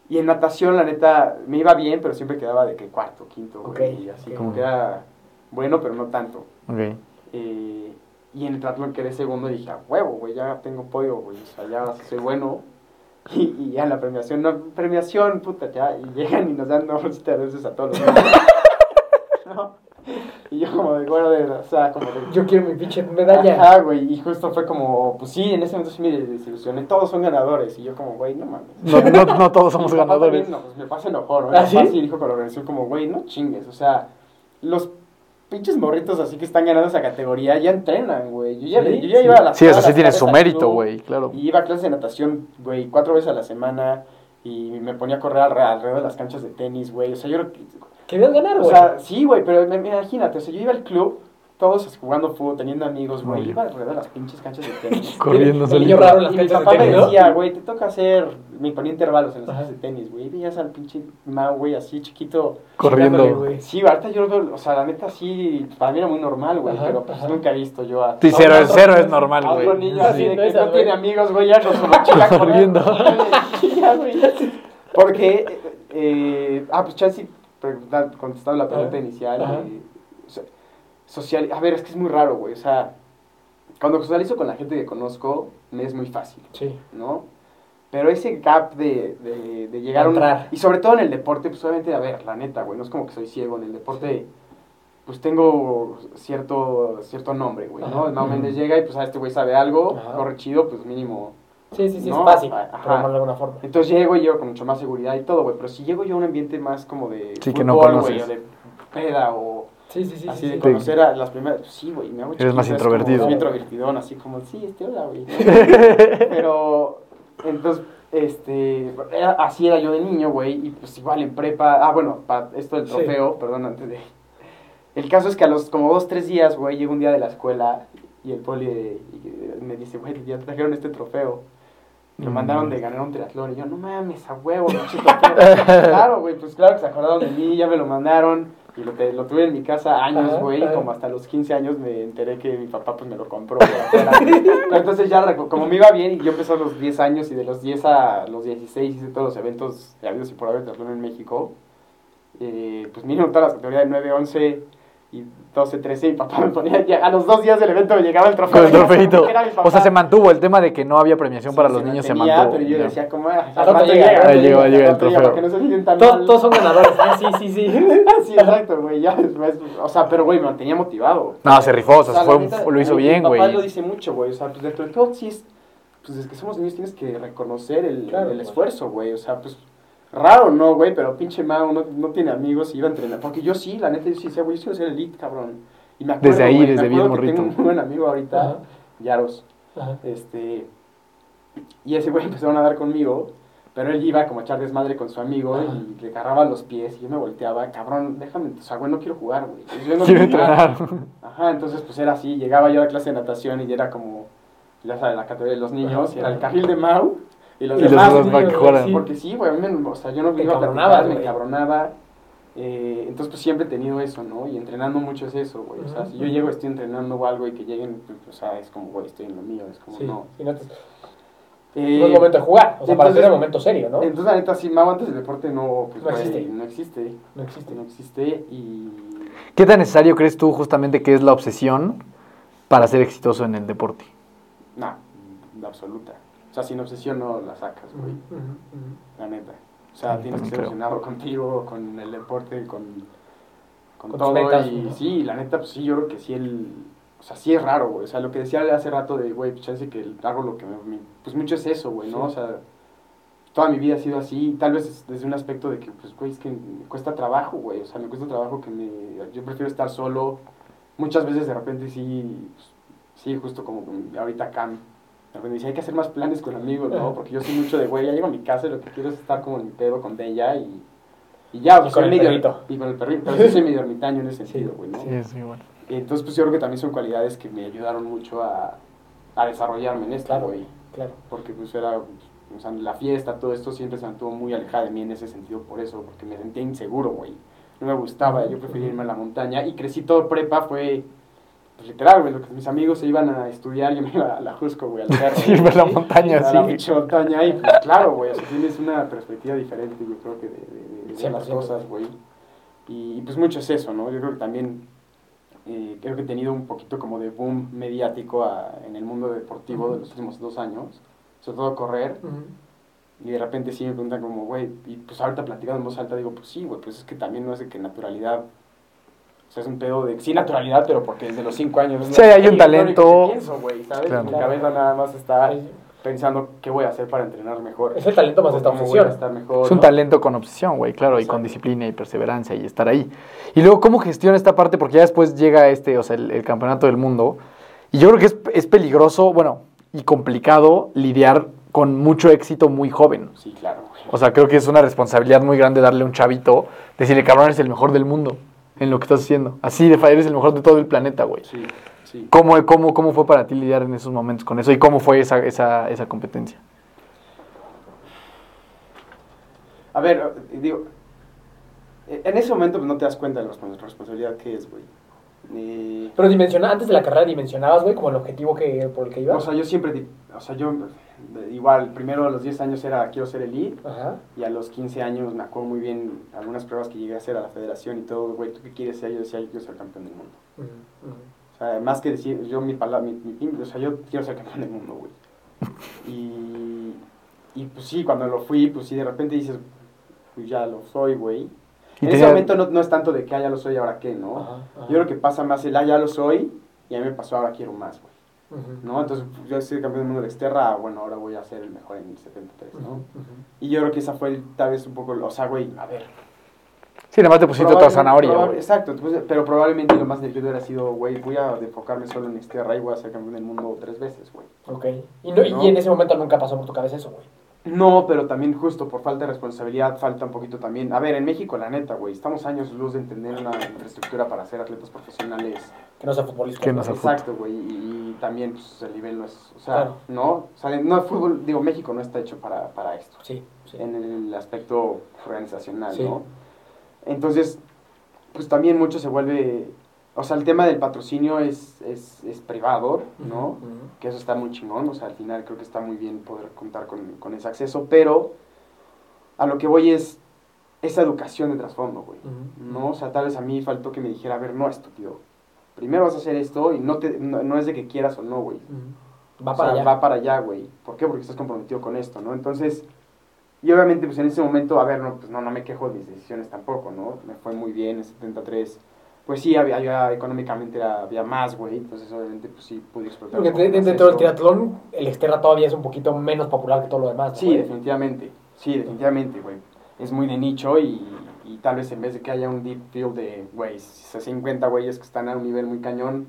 Y en natación, la neta, me iba bien, pero siempre quedaba de que cuarto, quinto, güey. Y así como que era bueno, pero no tanto. Eh, y en el triatlón quedé segundo y dije, a huevo, güey, ya tengo podio, güey, o sea, ya soy bueno. Y, y ya en la premiación, no, premiación, puta, ya, y llegan y nos dan una bolsita de dulces a todos. ¿No? Y yo como de, bueno, de, o sea, como de... Yo quiero mi pinche medalla. Ajá, güey, y justo fue como, pues sí, en ese momento sí me desilusioné, todos son ganadores, y yo como, güey, no mames. No, no, no todos somos ganadores. también, no, pues, mi papá se enojó, ¿no? ¿Ah, sí? sí dijo con la organización como, güey, no chingues, o sea, los pinches morritos así que están ganando esa categoría ya entrenan, güey. Yo ya, Sí, yo ya sí. iba a las Sí, o todas sí tiene su mérito, güey, claro. Y iba a clases de natación, güey, cuatro veces a la semana y me ponía a correr alre- alrededor de las canchas de tenis, güey. O sea, yo creo que... Querías ganar, O güey. sea, sí, güey, pero me- imagínate, o sea, yo iba al club, todos jugando fútbol, teniendo amigos, güey. Iba alrededor de las pinches canchas de tenis. Corriendo el niño raro las Y mi canchas de papá tenis, me decía, güey, te toca hacer, me ponía intervalos en las canchas de tenis, güey. Veías al pinche Mau, güey, así chiquito. Corriendo. Güey. Sí, ahorita yo lo veo, o sea, la neta sí, para mí era muy normal, güey, pero pues ajá. nunca he visto yo a, Sí, cero, cero es normal, a otro güey. niño así Sí, de que no güey. tiene amigos, güey, ya con su mochila corriendo. Corriendo. Ya, güey. Porque, eh, ah, pues Chelsea, contestando la pregunta inicial, eh, so- social, a ver, es que es muy raro, güey, o sea, cuando socializo con la gente que conozco, me es muy fácil. Sí. ¿no? Pero ese gap de, de, de llegar a un... Entrar. Y sobre todo en el deporte, pues obviamente, a ver, la neta, güey, no es como que soy ciego en el deporte. pues tengo cierto, cierto nombre, güey, ¿no? Ajá. Mau Méndez llega y pues a este güey sabe algo, Ajá. corre chido, pues mínimo. Sí, sí, sí, No, es fácil, ajá. de alguna forma. Entonces llego y llego con mucho más seguridad y todo, güey, pero si llego yo a un ambiente más como de Sí, que no fútbol, conoces. güey, o de peda o Sí, sí, sí. así sí, de sí. conocer a las primeras, sí, güey, me hago Eres más introvertido. Soy introvertidón, así como, sí, este, hola, güey. Pero, entonces, este, era- así era yo de niño, güey, y pues igual en prepa, ah, bueno, para esto del Sí. trofeo, perdón, antes de... El caso es que a los como dos, tres días, güey, llego un día de la escuela y el poli y me dice, güey, ya trajeron este trofeo. Lo Mm. mandaron de ganar un triatlón. Y yo, no mames, a huevo, pinche trofeo". Claro, güey, pues claro que se acordaron de mí, ya me lo mandaron. Y lo, te- lo tuve en mi casa años, güey. ajá. Como hasta los 15 años me enteré que mi papá pues me lo compró. Pero entonces ya, como me iba bien y yo empecé a los 10 años y de los 10 a los 16 hice todos los eventos habidos y por haber triatlón en México. Eh, pues mínimo todas las categorías de 9, 11 y 12, 13. Y papá me ponía, ya, a los dos días del evento me llegaba el trofeo. Con el trofeito. Era mi papá. O sea, se mantuvo el tema de que no había premiación para los se niños, se mantuvo. Pero yo Ya. decía, como, ah, Al rato rato llega, rato llega, llega el trofeo. Para que no se sientan Todos, mal. todos son ganadores. Ah, sí, sí, sí. Sí, exacto, güey, ya después, o sea, pero güey, me mantenía motivado. No, se rifó, o sea, O sea, fue neta, lo hizo mi bien, papá güey. lo dice mucho, güey, o sea, pues dentro de todo sí es, pues desde que somos niños tienes que reconocer el, Claro, el esfuerzo, güey, o sea, pues raro, ¿no, güey? Pero pinche Mau no, no tiene amigos y iba a entrenar, porque yo sí, la neta, yo sí decía, güey, yo quiero ser elite, cabrón. Y me acuerdo, Desde ahí, güey, me desde bien acuerdo que morrito. Tengo un muy buen amigo ahorita, Ajá. Yaros, Ajá. este, y ese güey empezó a nadar conmigo, pero él iba como a echar desmadre con su amigo Ajá. y le agarraba los pies y yo me volteaba, cabrón, déjame, o sea, güey, no quiero jugar, güey. Yo a Quiero entrenar". entrenar. Ajá, entonces pues era así, llegaba yo a la clase de natación y era como, ya sabes, la categoría de los niños, y era el carril de Mau y los Y los demás para que jugaran. sí, Porque sí, güey, a mí me, o sea, yo no Te iba a me encabronaba. Eh, entonces pues siempre he tenido eso, ¿no? Y entrenando mucho es eso, güey. O sea, si yo llego, estoy entrenando o algo y que lleguen, pues, o sea, es como, güey, estoy en lo mío, es como, Sí, no. sí, no, te- Eh, no es momento de jugar. O sea, para ser el momento serio, ¿no? Entonces, la neta, sí, Mau antes del deporte no, pues, No existe. no existe. No existe. No existe y... ¿Qué tan necesario crees tú justamente que es la obsesión para ser exitoso en el deporte? No, la absoluta. O sea, sin obsesión no la sacas, güey. La neta. O sea, Sí, tienes que también ser obsesionado contigo, con el deporte, con, con, Con todo. metas, y ¿no? sí, la neta, pues sí, yo creo que sí el... O sea, sí es raro, güey. O sea, lo que decía hace rato de, güey, pues chance que hago lo que me... me- Pues mucho es eso, güey, ¿no? Sí. O sea, toda mi vida ha sido así. Tal vez desde un aspecto de que, pues, güey, es que me cuesta trabajo, güey. O sea, me cuesta trabajo que me... Yo prefiero estar solo. Muchas veces de repente sí... pues, sí, justo como ahorita Cam. De repente dice, hay que hacer más planes con amigos, ¿no? Porque yo soy mucho de, güey, ya llego a mi casa y lo que quiero es estar como en mi pedo con Bella y... Y ya, Y con soy el medio... perrito. Y con el perrito. Pero sí soy medio ermitaño en ese sentido, güey, ¿no? Sí, es muy bueno. Entonces, pues yo creo que también son cualidades que me ayudaron mucho a, a desarrollarme en esto, Claro. güey. Claro. Porque pues era, o sea, la fiesta, todo esto siempre se mantuvo muy alejada de mí en ese sentido por eso, porque me sentía inseguro, güey. No me gustaba, yo prefería irme a la montaña y crecí todo prepa, fue pues, literal, güey, lo que mis amigos se iban a estudiar, yo me iba a la Jusco, güey, al cerro. Sí, güey. a la montaña, A la sí. pinche montaña y pues claro, güey, o sea, tienes una perspectiva diferente, yo creo que de, de- de- de las 100%. cosas, güey. Y, y, pues mucho es eso, ¿no? Yo creo que también, eh, creo que he tenido un poquito como de boom mediático a- en el mundo deportivo de los últimos dos años, sobre todo correr, y de repente sí me preguntan como, güey, y pues ahorita platicando en voz alta digo, pues sí, güey, pues es que también no es de que naturalidad, o sea, es un pedo de, sí naturalidad, pero porque desde los cinco años... Sí, hay un talento. pienso, güey, ¿sabes? Claro. Mi cabeza nada más está pensando qué voy a hacer para entrenar mejor. Es el talento más esta obsesión. estar mejor, Es un ¿no? talento con obsesión, güey, claro, y con disciplina y perseverancia y estar ahí. Y luego, ¿cómo gestiona esta parte? Porque ya después llega este, o sea, el, el campeonato del mundo. Y yo creo que es, es peligroso, bueno, y complicado lidiar con mucho éxito muy joven. Sí, claro, güey. O sea, creo que es una responsabilidad muy grande darle a un chavito, decirle, cabrón, eres el mejor del mundo en lo que estás haciendo. Así de eres el mejor de todo el planeta, güey. Sí, sí. ¿Cómo, cómo, ¿Cómo fue para ti lidiar en esos momentos con eso? ¿Y cómo fue esa, esa, esa competencia? A ver, digo, en ese momento pues, no te das cuenta de la respons- responsabilidad que es, güey. Pero dimensiona, antes de la carrera dimensionabas, güey, como el objetivo que, por el que ibas. o sea, yo siempre, o sea, yo igual, primero a los 10 años era quiero ser elite, Ajá. y a los 15 años me acuerdo muy bien algunas pruebas que llegué a hacer a la federación y todo, güey, ¿tú qué quieres ser? Yo decía, yo quiero ser campeón del mundo. O sea, más que decir, yo mi palabra, mi, mi o sea, yo quiero ser campeón del mundo, güey. Y, y pues sí, cuando lo fui, pues sí, de repente dices, pues ya lo soy, güey. En ese momento no, no es tanto de que ah, ya lo soy, ahora qué, ¿no? Ajá, ajá. Yo creo que pasa más el ah, ya lo soy, y a mí me pasó, ahora quiero más, güey. ¿No? Entonces, pues, yo soy campeón del mundo de Exterra, bueno, ahora voy a ser el mejor en el 73, ¿no? Ujú. Y yo creo que esa fue el- tal vez un poco, o sea, güey, a ver. Sí, nada más te pusiste otra zanahoria, probab- güey. Exacto, pues, pero probablemente lo más inteligente hubiera sido, güey, voy a enfocarme solo en Exterra y voy a ser campeón del mundo tres veces, güey. Ok. Y, no- y ¿No? en ese momento nunca pasó por tu cabeza eso, güey. No, pero también justo por falta de responsabilidad falta un poquito también. A ver, en México, la neta, güey, estamos años luz de entender una infraestructura para ser atletas profesionales. Que no sea futbolista. Que ¿no? no sea fútbol. Exacto, güey, y, y también pues, el nivel no es, o sea, Claro. ¿no? O sea, no el fútbol, digo, México no está hecho para, para esto, Sí, sí. en el aspecto organizacional, Sí. ¿no? Entonces, pues también mucho se vuelve, o sea, el tema del patrocinio es, es, es privado, ¿no? Que eso está muy chingón, o sea, al final creo que está muy bien poder contar con, con ese acceso, pero a lo que voy es esa educación de trasfondo, güey. ¿no? O sea, tal vez a mí faltó que me dijera, a ver, no, estúpido, primero vas a hacer esto y no, te, no, no es de que quieras o no, güey. Va O para sea, allá. Va para allá, güey. ¿Por qué? Porque estás comprometido con esto, ¿no? Entonces, y obviamente, pues en ese momento, a ver, no, pues no, no me quejo de mis decisiones tampoco, ¿no? Me fue muy bien en 73. Pues sí, había, había- económicamente había más, güey. Entonces, obviamente, pues sí pude explotar. Porque de- dentro del triatlón, el Exterra todavía es un poquito menos popular que todo lo demás. ¿no, Sí, definitivamente. Sí, definitivamente, güey. Es muy de nicho y, y tal vez en vez de que haya un deep field de, güey, 50 güeyes que están a un nivel muy cañón,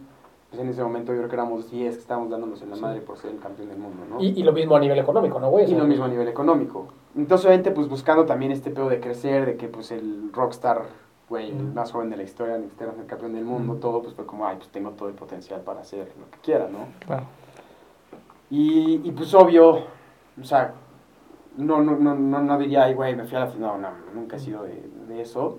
pues en ese momento yo creo que éramos 10 que estábamos dándonos en la madre por ser el campeón del mundo, ¿no? Y, y lo mismo a nivel económico, ¿no, güey? Y lo mismo a nivel económico. Entonces, obviamente, pues buscando también este pedo de crecer, de que pues el rockstar, güey, el más joven de la historia, el externo, el campeón del mundo, todo, pues fue como, ay, pues tengo todo el potencial para hacer lo que quiera, ¿no? Claro. Y, y pues obvio, o sea, no, no, no, no, no diría, ay, güey, me fui a la final, no, no, nunca he sido de, de eso.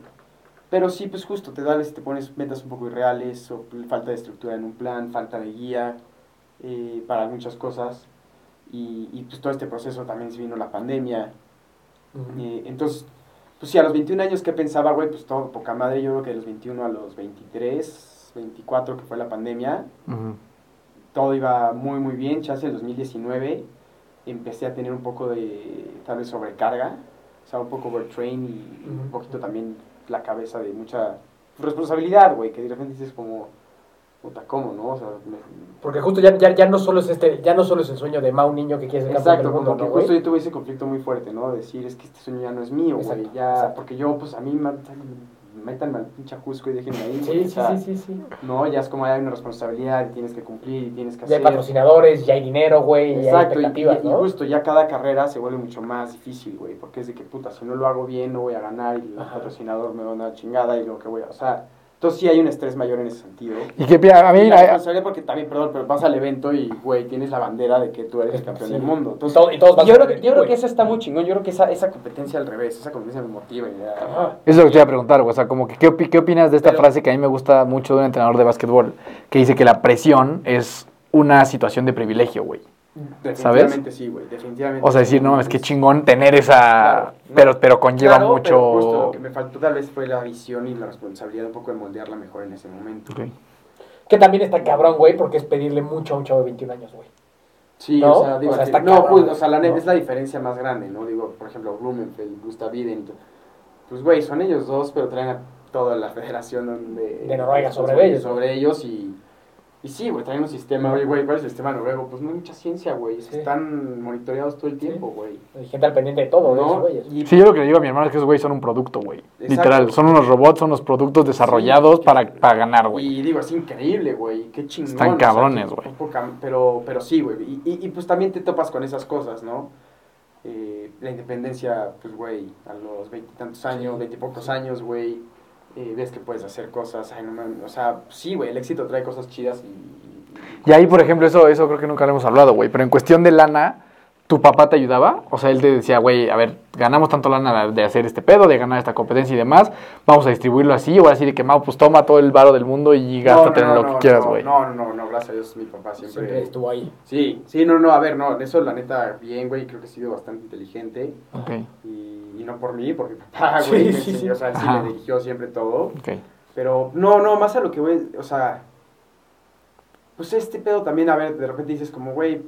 Pero sí, pues justo, te das, te pones metas un poco irreales, o falta de estructura en un plan, falta de guía eh, para muchas cosas. Y, y pues todo este proceso también se vino la pandemia. Ujú. Eh, entonces, pues sí, a los 21 años que pensaba, güey, pues todo poca madre. Yo creo que de los 21 a los 23, 24, que fue la pandemia, todo iba muy, muy bien. Ya hacia el 2019 empecé a tener un poco de, tal vez, sobrecarga. O sea, un poco overtrain y un poquito también la cabeza de mucha responsabilidad, güey, que de repente dices como, puta, ¿cómo, no? O sea, me- Porque justo ya, ya, ya no solo es este, ya no solo es el sueño de Mau Niño que quiere ser campeón Exacto, del mundo, como que ¿no, güey? justo yo tuve ese conflicto muy fuerte, ¿no? De decir, es que este sueño ya no es mío, güey. Ya, exacto. porque yo, pues a mí, me- métanme al pinche ajusco y déjenme ahí. Sí, sí, sí, sí, sí. No, ya es como hay una responsabilidad y tienes que cumplir y tienes que Ya hacer. hay patrocinadores, ya hay dinero, güey, y hay Exacto, y, y- y ¿no? justo ya cada carrera se vuelve mucho más difícil, güey, porque es de que, puta, si no lo hago bien no voy a ganar y el Ajá. patrocinador me va a dar chingada y lo que voy a... O sea, entonces sí hay un estrés mayor en ese sentido. Y que a a mí, Y la responsabilidad porque también, perdón, pero vas al evento y, güey, tienes la bandera de que tú eres el campeón Sí. del mundo. Y, Entonces, todo- y todos yo a creo, que, yo creo que eso está muy chingón. Yo creo que esa, esa competencia al revés, esa competencia me motiva. Y ya-. Eso es lo que te iba a preguntar, güey. O sea, como que, ¿qué, qué opinas de esta Pero- frase que a mí me gusta mucho de un entrenador de básquetbol? Que dice que la presión es una situación de privilegio, güey. Definitivamente sí, güey, definitivamente. O sea, decir, no, es que chingón tener esa... Claro, ¿no? pero, pero conlleva Claro, mucho... pero justo lo que me faltó tal vez fue la visión y la responsabilidad un poco de moldearla mejor en ese momento. Que también está cabrón, güey, porque es pedirle mucho a un chavo de 21 años, güey. Sí, ¿No? o sea, digo, O sea, que- está no, cabrón, pues, o sea, la neta ¿no? es la diferencia más grande, ¿no? Digo, por ejemplo, Blumenfeld, Gustav Iden, pues, güey, son ellos dos, pero traen a toda la federación de, De Noruega sobre ellos. Sobre ellos y, y sí, güey, traen un sistema, oye, güey, ¿cuál es el sistema noruego? Pues no hay mucha ciencia, güey, Sí. están monitoreados todo el tiempo, güey. Hay gente al pendiente de todo, ¿No? güeyes. Y- Sí, yo lo que le digo a mi hermano es que esos güeyes son un producto, güey. Literal, son unos robots, son unos productos desarrollados para, para ganar, güey. Y digo, es increíble, güey, qué chingón. Están cabrones, güey. Pero, pero sí, güey, y, y, y, pues también te topas con esas cosas, ¿no? Eh, la independencia, pues, güey, a los veintitantos años, veintipocos años, güey, eh, ves que puedes hacer cosas, ay, no mames, o sea, sí, güey, el éxito trae cosas chidas Y ahí, por ejemplo, eso, eso creo que nunca lo hemos hablado, güey. Pero en cuestión de lana, ¿tu papá te ayudaba? O sea, él te decía, güey, a ver, ganamos tanto lana de hacer este pedo, de ganar esta competencia y demás, vamos a distribuirlo así, o así de que, Mau, pues toma todo el varo del mundo y gástate en lo que quieras, güey. No, no, no, no, gracias a Dios, mi papá siempre... Siempre estuvo ahí. Sí, sí, no, no, a ver, no, eso la neta, bien, güey, creo que he sido bastante inteligente. Ok, Y, y no por mí, porque mi papá, Sí, güey, me sí, enseñó, sí. o sea, él sí me dirigió siempre todo. ok. Pero no, no, más a lo que, güey, o sea, pues este pedo también, a ver, de repente dices como, güey,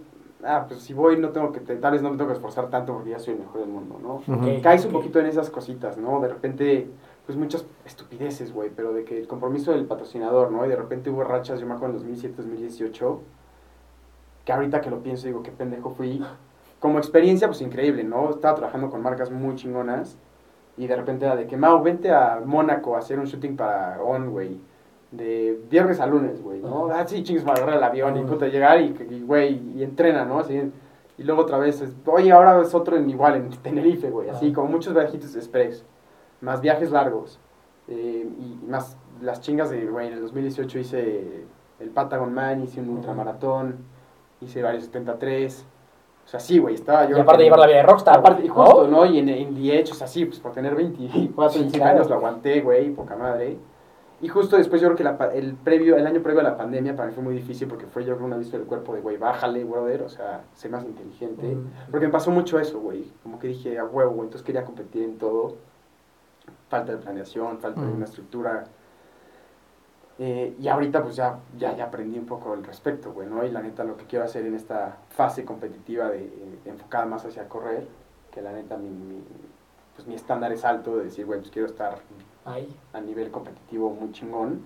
ah, pues si voy no tengo que, tal vez no me tengo que esforzar tanto porque ya soy el mejor del mundo, ¿no? Ujú. Ok. Caes un poquito en esas cositas, ¿no? De repente, pues muchas estupideces, güey, pero de que el compromiso del patrocinador, ¿no? Y de repente hubo rachas, yo me acuerdo en 2007, 2018, que ahorita que lo pienso digo, qué pendejo fui. Como experiencia, pues increíble, ¿no? Estaba trabajando con marcas muy chingonas y de repente era de que, Mau, vente a Mónaco a hacer un shooting para On, güey. De viernes a lunes, güey, ¿no? Ah, sí, para agarrar el avión y puta, llegar y, y, güey, y entrena, ¿no? Así, y luego otra vez, es, oye, ahora es otro en igual, en Tenerife, güey, así, como muchos viajitos express, más viajes largos, eh, y más las chingas de, güey, en el 2018 hice el Patagon Man, hice un ultramaratón, hice varios 73, o sea, sí, güey, estaba yo... Y aparte de llevar la vida de rockstar, Aparte, y justo, ¿no? Y en, en o sea, sí, pues por tener 24, Sí, 25 claro. años lo aguanté, güey, poca madre. Y justo después yo creo que la el, previo, el año previo a la pandemia para mí fue muy difícil porque fue yo creo un aviso del cuerpo de, güey, bájale, brother, o sea, sé más inteligente. Porque me pasó mucho eso, güey, como que dije, a huevo, güey, entonces quería competir en todo. Falta de planeación, falta de una estructura. Eh, y ahorita pues ya, ya, ya aprendí un poco al respecto, güey, ¿no? Y la neta lo que quiero hacer en esta fase competitiva de, de enfocada más hacia correr, que la neta mi, mi- pues mi estándar es alto, de decir, güey, pues quiero estar Ahí. a nivel competitivo muy chingón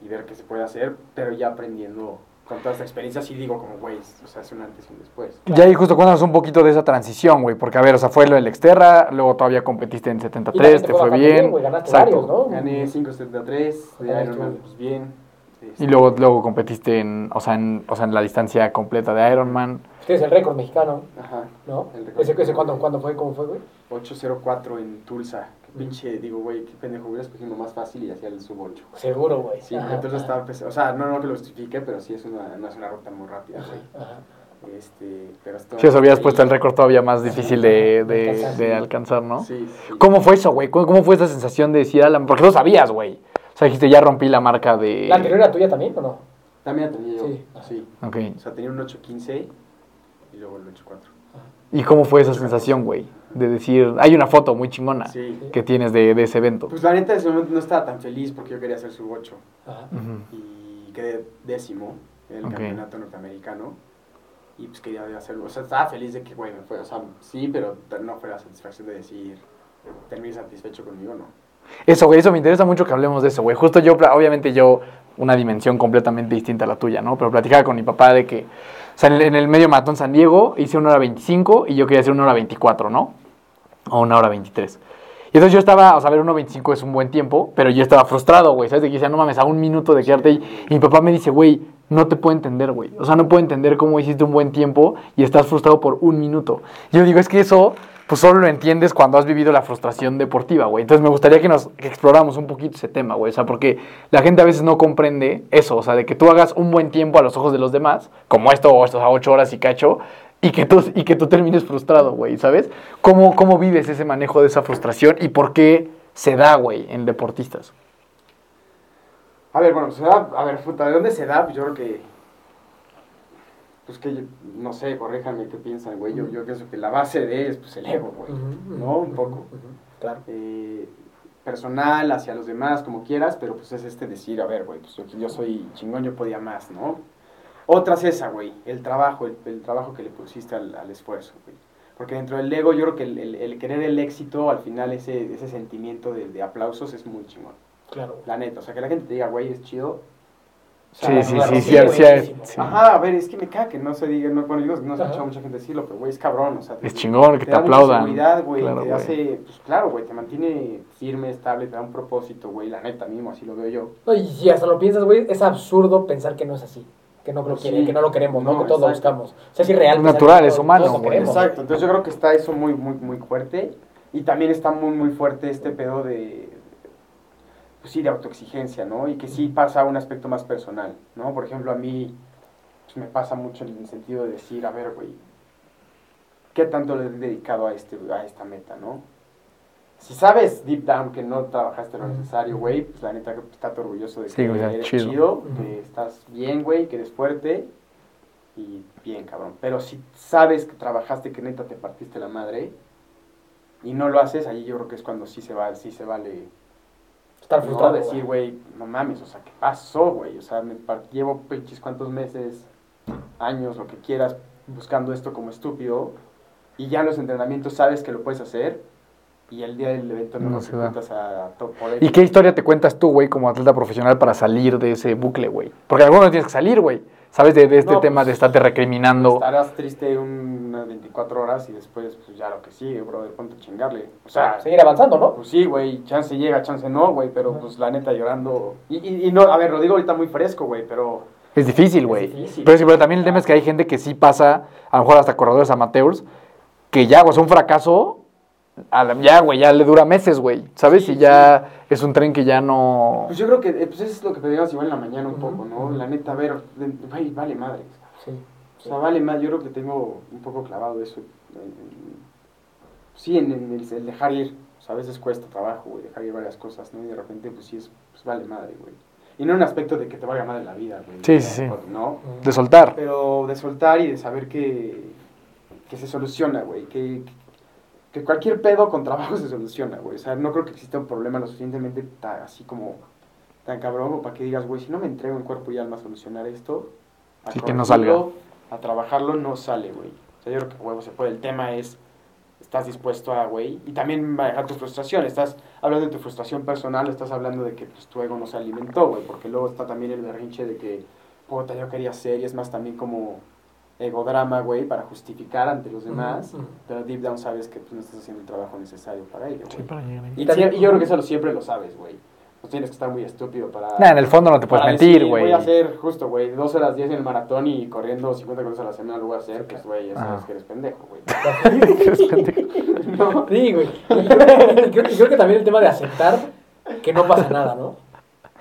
y ver qué se puede hacer, pero ya aprendiendo con toda esta experiencia, sí digo como, güey, o sea, es un antes y un después. Ya ahí justo cuéntanos un poquito de esa transición, güey, porque a ver, o sea, fue lo del Exterra, luego todavía competiste en Y también 73, te fue bien. güey, ganaste Exacto. varios, ¿no? Gané 5.73 de Ironman, pues bien. Este, Y luego, luego competiste en, o sea, en, o sea, en la distancia completa de Ironman. Tienes el récord mexicano, Ajá. ¿no? El récord. ¿Ese, ese cuándo, cuándo fue? ¿Cómo fue, güey? 804 en Tulsa. Pinche, digo, güey, qué pendejo, hubiera escogido más fácil y hacía el sub 8. Seguro, güey. Sí, Ajá, entonces ajá, estaba pesado. O sea, no, no que lo justifique, pero sí es una, no es una ruta muy rápida, güey. Este, pero esto, Sí, eso habías ahí- puesto el récord todavía más difícil de, de, Alcanzar. de alcanzar, ¿no? Sí, sí. ¿Cómo fue eso, güey? ¿Cómo, cómo fue esa sensación de decir, Alan? Porque lo sabías, güey. O sea, dijiste, ya rompí la marca de... ¿La anterior era tuya también o no? También la tenía yo. Sí. Sí. Ok. O sea, tenía un 815 y luego el 84. ¿Y cómo fue esa sensación, güey? De decir, hay una foto muy chingona Sí. que tienes de, de ese evento. Pues la neta, en ese momento no estaba tan feliz porque yo quería hacer sub 8 Ajá. Ujú. y quedé décimo en el campeonato norteamericano. Y pues quería hacerlo. O sea, estaba feliz de que, güey, me fue. O sea, sí, pero no fue la satisfacción de decir, terminé satisfecho conmigo, no. Eso, güey, eso me interesa mucho que hablemos de eso, güey. Justo yo, obviamente yo, una dimensión completamente distinta a la tuya, ¿no? Pero platicaba con mi papá de que, o sea, en el, en el medio maratón San Diego hice una hora 25 y yo quería hacer una hora 24, ¿no? O una hora 23. Y entonces yo estaba, o sea, a ver, 1.25 es un buen tiempo, pero yo estaba frustrado, güey, ¿sabes? De que decía, no mames, a un minuto de quedarte ahí. Y mi papá me dice, güey, no te puedo entender, güey. O sea, no puedo entender cómo hiciste un buen tiempo y estás frustrado por un minuto. Yo digo, es que eso, pues solo lo entiendes cuando has vivido la frustración deportiva, güey. Entonces me gustaría que nos que exploráramos un poquito ese tema, güey. O sea, porque la gente a veces no comprende eso, o sea, de que tú hagas un buen tiempo a los ojos de los demás, como esto, o estos a ocho horas y cacho, y que tú, y que tú termines frustrado, güey, ¿sabes? ¿Cómo, ¿Cómo vives ese manejo de esa frustración y por qué se da, güey, en deportistas? A ver, bueno, se da, a ver, puta, ¿de dónde se da? Pues yo creo que, pues que, yo- no sé, corríjanme qué piensan, güey. Yo, yo pienso que la base de es, pues, el ego, güey, ¿no? Un poco. Claro. Eh, personal, hacia los demás, como quieras, pero pues es este decir, a ver, güey, pues yo, yo soy chingón, yo podía más, ¿no? Otra es esa, güey, el trabajo, el, el trabajo que le pusiste al, al esfuerzo, güey. Porque dentro del ego yo creo que el, el- el querer el éxito, al final ese, ese sentimiento de, de aplausos es muy chingón. Claro. La neta, o sea, que la gente te diga, güey, es chido. O Sí, sea, sí, sí, sí, sí, sí. Ajá, a ver, es que me caga que no se diga, no, bueno, yo no he escuchado a mucha gente decirlo, pero güey, es cabrón, o sea. te- Es chingón que te mucha aplaudan. seguridad, güey, Claro, te güey. hace, pues claro, güey, te mantiene firme, estable, te da un propósito, güey, la neta mismo, así lo veo yo. No, y si hasta lo piensas, güey, es absurdo pensar que no es así. Que no lo Sí. quieren, que no lo queremos, ¿no? No, que todos lo buscamos. O sea, es irreal. Natural, es humano. Exacto, entonces yo creo que está eso muy, muy, muy fuerte. Y también está muy, muy fuerte este pedo de, pues sí, de autoexigencia, ¿no? Y que sí pasa a un aspecto más personal, ¿no? Por ejemplo, a mí pues, me pasa mucho en el sentido de decir, a ver, güey, ¿qué tanto le he dedicado a, este, a esta meta, no? Si sabes deep down que no trabajaste lo necesario, güey, pues la neta que estás orgulloso de Sí, que güey, eres chido. que estás bien, güey, que eres fuerte y bien, cabrón. Pero si sabes que trabajaste, que neta te partiste la madre y no lo haces, ahí yo creo que es cuando sí se va, sí se vale Estar no frustrado. decir, güey, no mames, o sea, ¿qué pasó, güey? O sea, me llevo pinches cuántos meses, años, lo que quieras, buscando esto como estúpido y ya en los entrenamientos sabes que lo puedes hacer, y el día del evento no, No nos se da. a top poder. ¿Y qué historia te cuentas tú, güey, como atleta profesional para salir de ese bucle, güey? Porque algunos tienes que salir, güey. ¿Sabes? De, de este No, tema pues, de estarte recriminando. Estarás triste unas 24 horas y después, pues ya lo que sigue, brother, ponte a chingarle. O sea, seguir avanzando, ¿no? Pues sí, güey, chance llega, chance no, güey, pero pues la neta llorando. Y, y, y no, a ver, lo digo ahorita muy fresco, güey, pero Es difícil, güey. difícil. Pero, sí, pero también el tema es que hay gente que sí pasa, a lo mejor hasta corredores amateurs, que ya, güey, es un fracaso. A la- ya, güey, ya le dura meses, güey. ¿Sabes? Sí, y ya es un tren que ya no. pues yo creo que eh, pues eso es lo que pedíamos igual en la mañana un poco, ¿no? La neta, a ver, de- güey, vale madre. Sí. O sea, vale más, yo creo que tengo un poco clavado eso. en- en- sí, en, en el, el dejar ir. O sea, a veces cuesta trabajo, güey, dejar ir varias cosas, ¿no? Y de repente, pues sí, es, pues vale madre, güey. Y no en un aspecto de que te valga madre la vida, güey. Sí, sí, sí. ¿No? De soltar. Pero de soltar y de saber que, que se soluciona, güey. Que, que cualquier pedo con trabajo se soluciona, güey. O sea, no creo que exista un problema lo suficientemente ta- así como tan cabrón como para que digas, güey, si no me entrego en cuerpo y alma a solucionar esto, a Sí, que no corregirlo, A trabajarlo no sale, güey. O sea, yo creo que huevo se puede. El tema es, estás dispuesto a, güey, y también manejar tu frustración. Estás hablando de tu frustración personal, estás hablando de que pues, tu ego no se alimentó, güey. Porque luego está también el berrinche de que, puta, yo quería ser, y es más también como egodrama, güey, para justificar ante los demás. Pero deep down sabes que pues, no estás haciendo el trabajo necesario para ello. Sí, para llegar ahí. Y, Y también- sí, y yo creo que eso lo, siempre lo sabes, güey. No tienes que estar muy estúpido para... Nah, en el fondo no te puedes mentir, güey. Voy a hacer justo, güey, 2 horas 10 en el maratón y corriendo 50 kilómetros a la semana lo voy a hacer, pues, güey, ya sabes que eres pendejo, güey. No. Sí, güey. Y creo, y creo- y creo que también el tema de aceptar que no pasa nada, ¿no?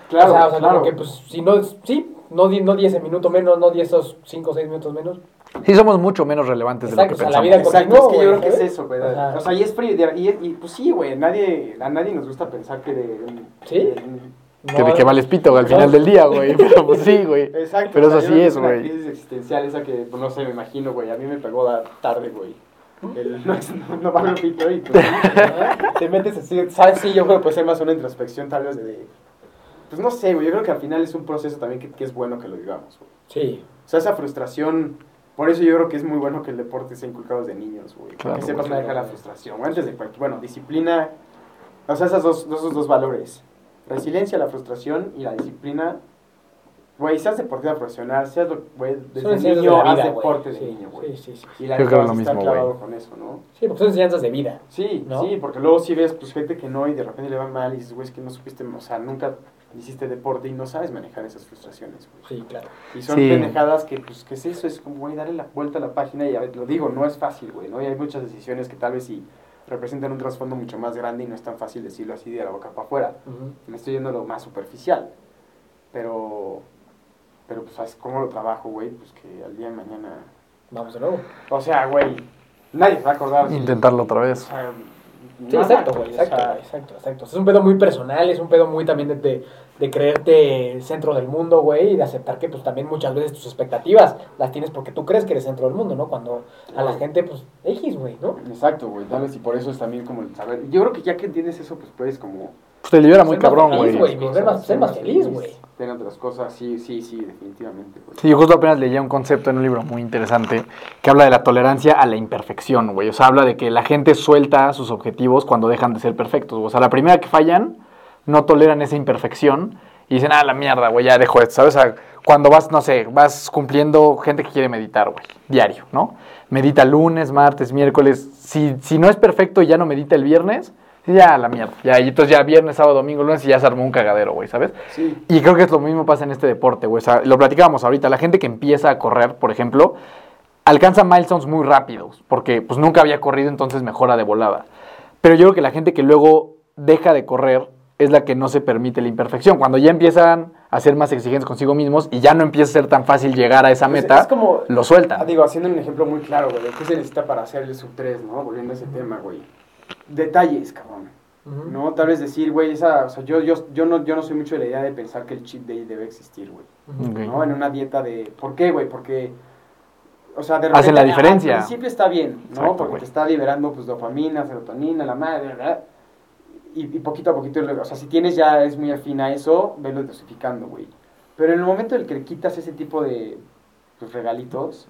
Claro, o sea, o sea, claro. como que, pues, si no, sí, no, di- no 10 minutos menos, no 10 esos 5 o 6 minutos menos. Sí, somos mucho menos relevantes de lo que Exacto, o sea, la pensamos. vida Exacto, es que yo güey, creo que es eso, güey. O sea, y es frío, y, y, pues sí, güey, nadie, a nadie nos gusta pensar que de... ¿Sí? de- Que de que vales pito al final del día, güey. Pero pues sí, güey. Exacto. Pero o sea, eso sí creo que es, una güey. crisis existencial esa que, pues, no sé, me imagino, güey, a mí me pegó da- tarde, güey. El, no, es- no, no pito y pues, te metes así, ¿sabes? Sí, yo creo que puede ser más una introspección tal vez de... Pues no sé, güey, yo creo que al final es un proceso también que, que es bueno que lo digamos, güey. Sí. O sea, esa frustración, por eso yo creo que es muy bueno que el deporte sea inculcado desde niños, güey. Claro, que sepas manejar la frustración, güey, antes de cualquier, bueno, disciplina, o sea, esos dos, esos dos valores, resiliencia, la frustración y la disciplina. Güey, seas deportista profesional, seas, lo- güey, desde niño de haz deporte güey. de Sí, niño, güey. Sí, sí, sí. Y la lo estar mismo, clavado güey. con eso, ¿no? Sí, porque son enseñanzas de vida. Sí, ¿No? sí, porque luego si ves pues gente que no y de repente le va mal y dices, güey, es que no supiste, o sea, nunca hiciste deporte y no sabes manejar esas frustraciones, güey. Sí, claro. Y son Sí. pendejadas que, pues, que es eso? Es como, güey, darle la vuelta a la página y a ver, lo digo, no es fácil, güey, ¿no? Y hay muchas decisiones que tal vez sí representan un trasfondo mucho más grande y no es tan fácil decirlo así de la boca para afuera. Me estoy yendo a lo más superficial. Pero, pero pues, ¿sabes cómo lo trabajo, güey? Pues que al día de mañana... Vamos de nuevo. O sea, güey, nadie se va a acordar. si- Intentarlo otra O vez. sea, Sí, nada, exacto, güey, o exacto, sea, exacto, exacto. Es un pedo muy personal, es un pedo muy también de, de, de creerte centro del mundo, güey, y de aceptar que pues también muchas veces tus expectativas las tienes porque tú crees que eres centro del mundo, ¿no? Cuando a la gente, pues, X, güey, ¿no? Exacto, güey, tal vez y por eso es también como el saber. Yo creo que ya que entiendes eso, pues puedes como Pues te libera muy Ser más cabrón, feliz, güey. güey. ser más- ser más feliz, güey. Tener otras cosas, sí, sí, sí, definitivamente. Sí, yo justo apenas leía un concepto en un libro muy interesante que habla de la tolerancia a la imperfección, güey. O sea, habla de que la gente suelta sus objetivos cuando dejan de ser perfectos. O sea, la primera que fallan, no toleran esa imperfección y dicen, ah, la mierda, güey, ya dejo esto, ¿sabes? O sea, cuando vas, no sé, vas cumpliendo gente que quiere meditar, güey, diario, ¿no? Medita lunes, martes, miércoles. Si, si no es perfecto y ya no medita el viernes, ya la mierda. Ya, y entonces ya viernes, sábado, domingo, lunes y ya se armó un cagadero, güey, ¿sabes? Sí, Y creo que es lo mismo pasa en este deporte, güey. O sea, lo platicábamos ahorita. La gente que empieza a correr, por ejemplo, alcanza milestones muy rápidos, porque pues nunca había corrido, entonces mejora de volada. Pero yo creo que la gente que luego deja de correr es la que no se permite la imperfección. Cuando ya empiezan a ser más exigentes consigo mismos y ya no empieza a ser tan fácil llegar a esa Pues meta, es como- lo Ah, sueltan. digo, haciendo un ejemplo muy claro, güey, qué se necesita para hacer el sub 3, ¿no? Volviendo a ese tema, güey. Detalles, cabrón. Ujú. ¿No? Tal vez decir, güey, esa, o sea, yo, yo, yo, no, yo no soy mucho de la idea de pensar que el cheat day debe existir, güey. Ujú. Ok. ¿no? En una dieta de... ¿Por qué, güey? Porque... O sea, de Hacen la repente, diferencia. Al principio está bien, ¿no? Exacto, Porque güey. te está liberando, pues, dopamina, serotonina, la madre, ¿verdad? Y, y poquito a poquito, o sea, si tienes ya, es muy afín a eso, velo dosificando, güey. Pero en el momento en el que le quitas ese tipo de pues, regalitos,